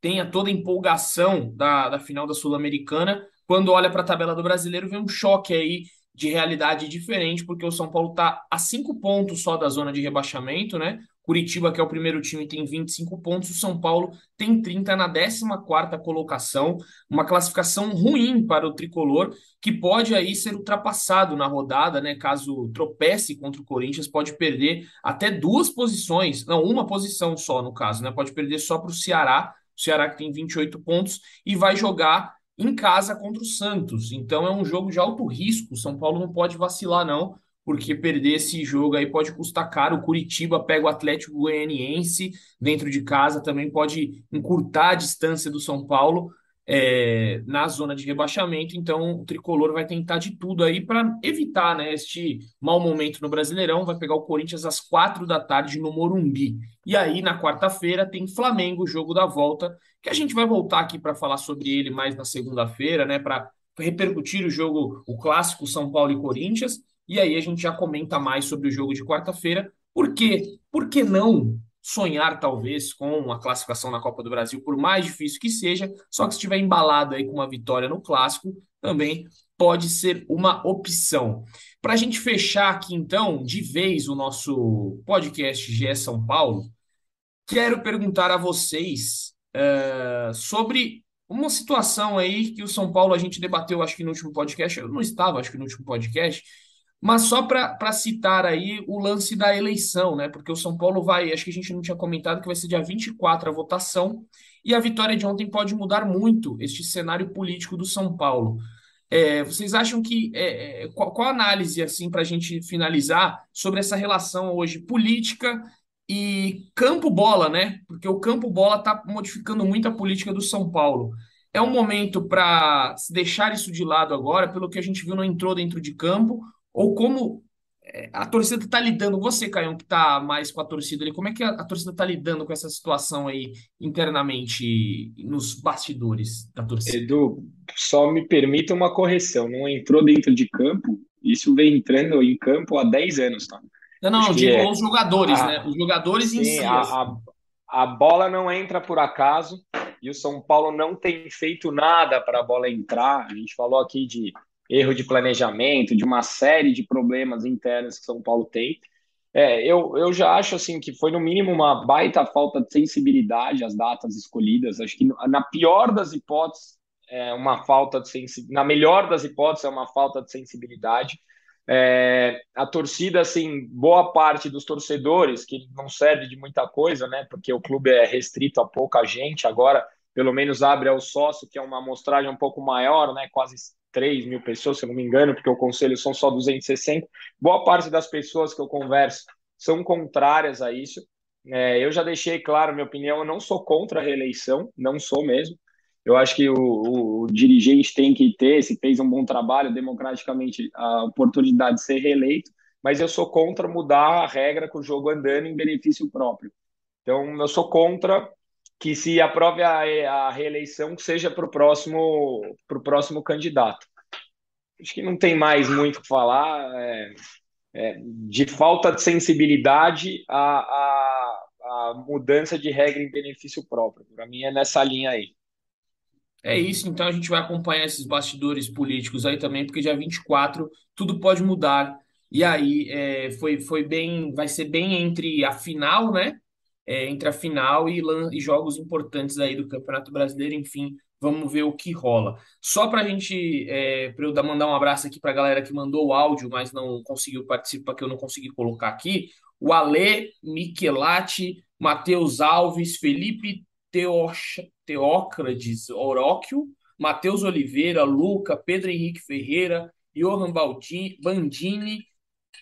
tenha toda a empolgação da, da final da Sul-Americana, quando olha para a tabela do Brasileiro, vem um choque aí de realidade diferente, porque o São Paulo está a cinco pontos só da zona de rebaixamento, né? Curitiba, que é o primeiro time, tem 25 pontos, o São Paulo tem 30 na 14ª colocação, uma classificação ruim para o tricolor, que pode aí ser ultrapassado na rodada, né? Caso tropece contra o Corinthians, pode perder até duas posições, não, uma posição só no caso, né? Pode perder só para o Ceará, o Ceará que tem 28 pontos e vai jogar em casa contra o Santos. Então é um jogo de alto risco. O São Paulo não pode vacilar, não, porque perder esse jogo aí pode custar caro. O Curitiba pega o Atlético Goianiense dentro de casa, também pode encurtar a distância do São Paulo é, na zona de rebaixamento. Então, o tricolor vai tentar de tudo aí para evitar né, este mau momento no Brasileirão. Vai pegar o Corinthians às quatro da tarde no Morumbi. E aí, na quarta-feira, tem Flamengo, jogo da volta, que a gente vai voltar aqui para falar sobre ele mais na segunda-feira, né? Para repercutir o jogo, o clássico São Paulo e Corinthians. E aí a gente já comenta mais sobre o jogo de quarta-feira. Por quê? Por que não sonhar talvez com uma classificação na Copa do Brasil, por mais difícil que seja, só que se estiver embalado aí com uma vitória no clássico, também pode ser uma opção. Para a gente fechar aqui então, de vez o nosso podcast GE São Paulo, quero perguntar a vocês uh, sobre uma situação aí que o São Paulo a gente debateu, acho que no último podcast, eu não estava, acho que no último podcast, mas só para citar aí o lance da eleição, né? Porque o São Paulo vai, acho que a gente não tinha comentado que vai ser dia 24 a votação, e a vitória de ontem pode mudar muito este cenário político do São Paulo. É, vocês acham que é, é qual, qual, a análise assim para a gente finalizar sobre essa relação hoje política e campo bola, né? Porque o campo bola está modificando muito a política do São Paulo. É um momento para deixar isso de lado agora, pelo que a gente viu, não entrou dentro de campo, ou como é, a torcida está lidando, você, Caio, que está mais com a torcida ali, como é que a, a torcida está lidando com essa situação aí internamente nos bastidores da torcida? Edu, só me permita uma correção, não entrou dentro de campo, isso vem entrando em campo há 10 anos, tá? Não, não, eu digo é, os jogadores, a, né? Os jogadores sim, em si. A, a, a bola não entra por acaso e o São Paulo não tem feito nada para a bola entrar. A gente falou aqui de erro de planejamento, de uma série de problemas internos que São Paulo tem. É, eu, eu já acho assim que foi no mínimo uma baita falta de sensibilidade as datas escolhidas. Acho que na pior das hipóteses é uma falta de sensibilidade, na melhor das hipóteses é uma falta de sensibilidade. É, a torcida, assim, boa parte dos torcedores, que não serve de muita coisa, né? Porque o clube é restrito a pouca gente, agora pelo menos abre ao sócio, que é uma amostragem um pouco maior, né? Quase 3 mil pessoas, se eu não me engano, porque o conselho são só 260. Boa parte das pessoas que eu converso são contrárias a isso. É, eu já deixei claro minha opinião, eu não sou contra a reeleição, não sou mesmo. Eu acho que o, o, o, dirigente tem que ter, se fez um bom trabalho democraticamente, a oportunidade de ser reeleito, mas eu sou contra mudar a regra com o jogo andando em benefício próprio. Então, eu sou contra que se aprove a, a reeleição seja para o próximo, próximo candidato. Acho que não tem mais muito o que falar. É, é, de falta de sensibilidade a, a mudança de regra em benefício próprio. Para mim é nessa linha aí. É isso, então a gente vai acompanhar esses bastidores políticos aí também, porque dia 24 tudo pode mudar. E aí é, foi, foi bem, vai ser bem entre a final, né? É, entre a final e, e, jogos importantes aí do Campeonato Brasileiro, enfim, vamos ver o que rola. Só para a gente, é, para eu dar, mandar um abraço aqui para a galera que mandou o áudio, mas não conseguiu participar, que eu não consegui colocar aqui, o Ale Michelati, Matheus Alves, Felipe Teócrades Oróquio, Matheus Oliveira, Luca, Pedro Henrique Ferreira, Johan Bandini,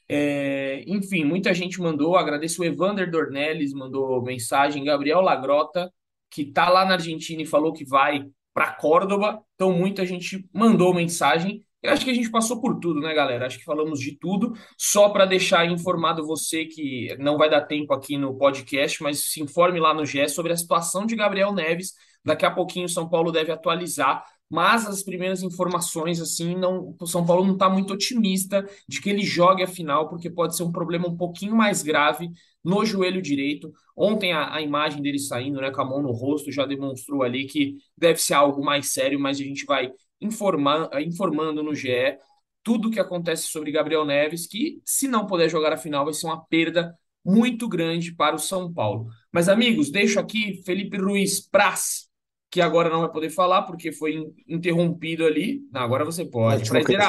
é, enfim, muita gente mandou. Agradeço o Evander Dornelles, mandou mensagem. Gabriel Lagrota, que está lá na Argentina e falou que vai para Córdoba. Então, muita gente mandou mensagem. Eu acho que a gente passou por tudo, né, galera? Acho que falamos de tudo. Só para deixar informado você que não vai dar tempo aqui no podcast, mas se informe lá no GE sobre a situação de Gabriel Neves. Daqui a pouquinho o São Paulo deve atualizar mas as primeiras informações, assim, não, o São Paulo não está muito otimista de que ele jogue a final, porque pode ser um problema um pouquinho mais grave no joelho direito. Ontem a, a imagem dele saindo, né, com a mão no rosto, já demonstrou ali que deve ser algo mais sério, mas a gente vai informar, informando no GE tudo que acontece sobre Gabriel Neves, que se não puder jogar a final vai ser uma perda muito grande para o São Paulo. Mas amigos, deixo aqui Felipe Ruiz Praz, que agora não vai poder falar porque foi interrompido ali. Não, agora você pode. Prazer,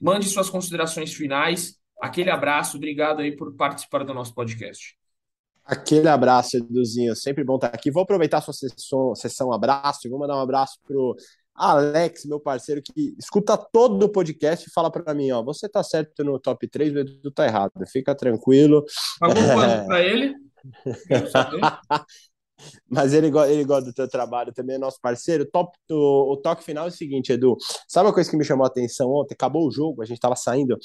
mande suas considerações finais. Aquele abraço, obrigado aí por participar do nosso podcast. Aquele abraço, Eduzinho. Sempre bom estar aqui. Vou aproveitar a sua sessão, sessão abraço e vou mandar um abraço pro Alex, meu parceiro, que escuta todo o podcast e fala para mim, ó, você tá certo no top 3, o Edu tá errado. Fica tranquilo. Pagou quanto <laughs> para ele? <laughs> Mas ele, ele gosta do teu trabalho também, é nosso parceiro. Top, o, o toque final é o seguinte, Edu. Sabe uma coisa que me chamou a atenção ontem? Acabou o jogo, a gente estava saindo.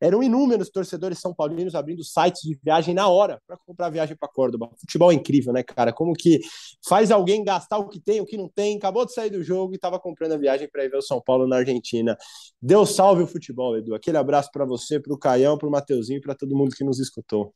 Eram inúmeros torcedores são paulinos abrindo sites de viagem na hora para comprar viagem para Córdoba. Futebol é incrível, né, cara? Como que faz alguém gastar o que tem, o que não tem. Acabou de sair do jogo e estava comprando a viagem para ir ver o São Paulo na Argentina. Deus salve o futebol, Edu. Aquele abraço para você, para o Caião, para o Mateuzinho para todo mundo que nos escutou.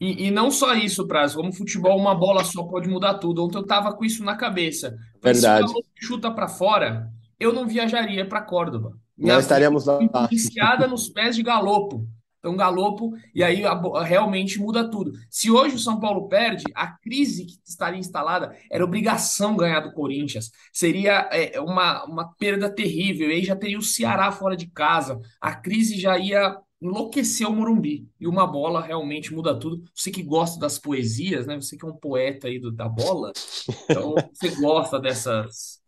E, e não só isso, Praz, como futebol, uma bola só pode mudar tudo. Ontem eu tava com isso na cabeça. Verdade. Se o chuta para fora, eu não viajaria para Córdoba. Nós estaríamos lá. Iniciada nos pés de Galopo. Então, Galopo, e aí a, realmente muda tudo. Se hoje o São Paulo perde, a crise que estaria instalada era obrigação ganhar do Corinthians. Seria é, uma, uma perda terrível. E aí já teria o Ceará fora de casa. A crise já ia enlouqueceu o Morumbi. E uma bola realmente muda tudo. Você que gosta das poesias, né? Você que é um poeta aí do, da bola, então você gosta dessas,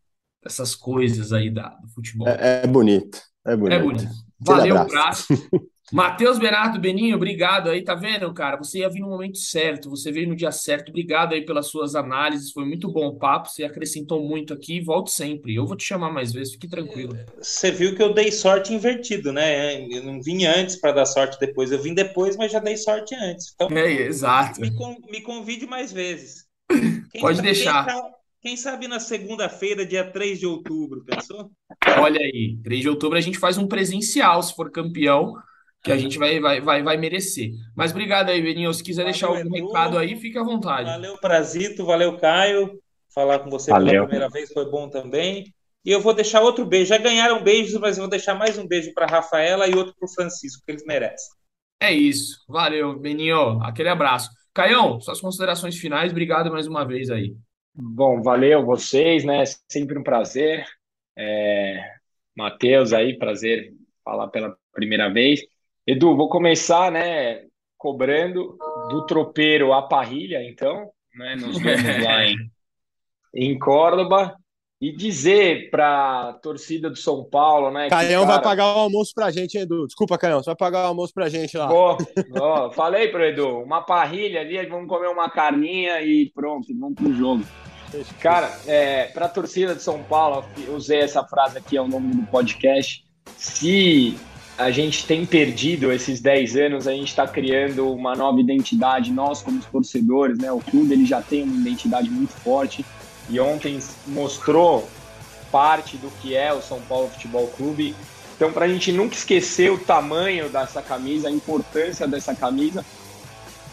dessas coisas aí da, do futebol. É, é bonito. É bonito. É bonito. Valeu, abraço. <laughs> Matheus Bernardo Beninho, obrigado aí, tá vendo, cara? Você ia vir no momento certo, você veio no dia certo. Obrigado aí pelas suas análises, foi muito bom o papo, você acrescentou muito aqui. Volte sempre. Eu vou te chamar mais vezes, fique tranquilo. Você viu que eu dei sorte invertido, né? Eu não vim antes para dar sorte depois, eu vim depois, mas já dei sorte antes. Então, é, exato. Me, me convide mais vezes. Quem Pode sabe, deixar. Quem, quem sabe na segunda-feira, dia 3 de outubro, pensou? Olha aí, 3 de outubro a gente faz um presencial, se for campeão que a gente vai, vai, vai, vai merecer. Mas obrigado aí, Beninho. Se quiser valeu, deixar algum Edu. recado aí, fique à vontade. Valeu, Prazito. Valeu, Caio. Falar com você valeu. pela primeira vez foi bom também. E eu vou deixar outro beijo. Já ganharam beijos, mas eu vou deixar mais um beijo para Rafaela e outro para o Francisco, que eles merecem. É isso. Valeu, Beninho. Aquele abraço. Caião, suas considerações finais. Obrigado mais uma vez aí. Bom, valeu vocês, né? Sempre um prazer. É... Matheus aí, prazer falar pela primeira vez. Edu, vou começar, né, cobrando do tropeiro a parrilha, então, né, nos vemos lá em, <laughs> em Córdoba e dizer para a torcida do São Paulo, né? Caião cara... vai pagar o almoço pra gente, Edu. Desculpa, Caião, você vai pagar o almoço pra gente lá. Pô, ó, <laughs> falei pro Edu, uma parrilha ali, vamos comer uma carninha e pronto, vamos pro jogo. Cara, é, para a torcida de São Paulo, eu usei essa frase aqui ao longo do podcast. Se a gente tem perdido esses 10 anos, a gente está criando uma nova identidade, nós como torcedores, né? O clube ele já tem uma identidade muito forte e ontem mostrou parte do que é o São Paulo Futebol Clube. Então, para a gente nunca esquecer o tamanho dessa camisa, a importância dessa camisa,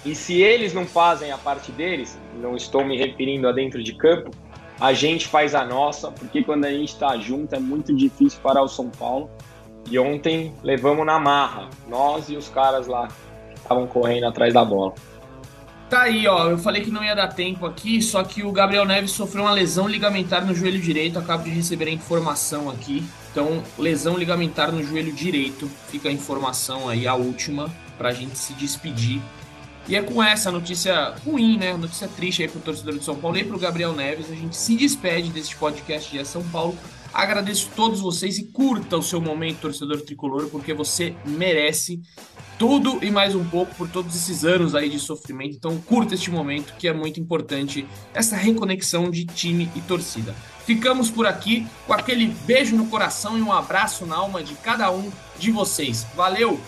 e se eles não fazem a parte deles, não estou me referindo a dentro de campo, a gente faz a nossa, porque quando a gente está junto é muito difícil parar o São Paulo. E ontem levamos na marra, nós e os caras lá que estavam correndo atrás da bola. Tá aí, ó. Eu falei que não ia dar tempo aqui, só que o Gabriel Neves sofreu uma lesão ligamentar no joelho direito. Acabo de receber a informação aqui. Então, lesão ligamentar no joelho direito. Fica a informação aí, a última, pra gente se despedir. E é com essa notícia ruim, né? Notícia triste aí pro torcedor de São Paulo e pro Gabriel Neves. A gente se despede desse podcast de São Paulo. Agradeço todos vocês e curta o seu momento, torcedor tricolor, porque você merece tudo e mais um pouco por todos esses anos aí de sofrimento. Então, curta este momento que é muito importante, essa reconexão de time e torcida. Ficamos por aqui com aquele beijo no coração e um abraço na alma de cada um de vocês. Valeu!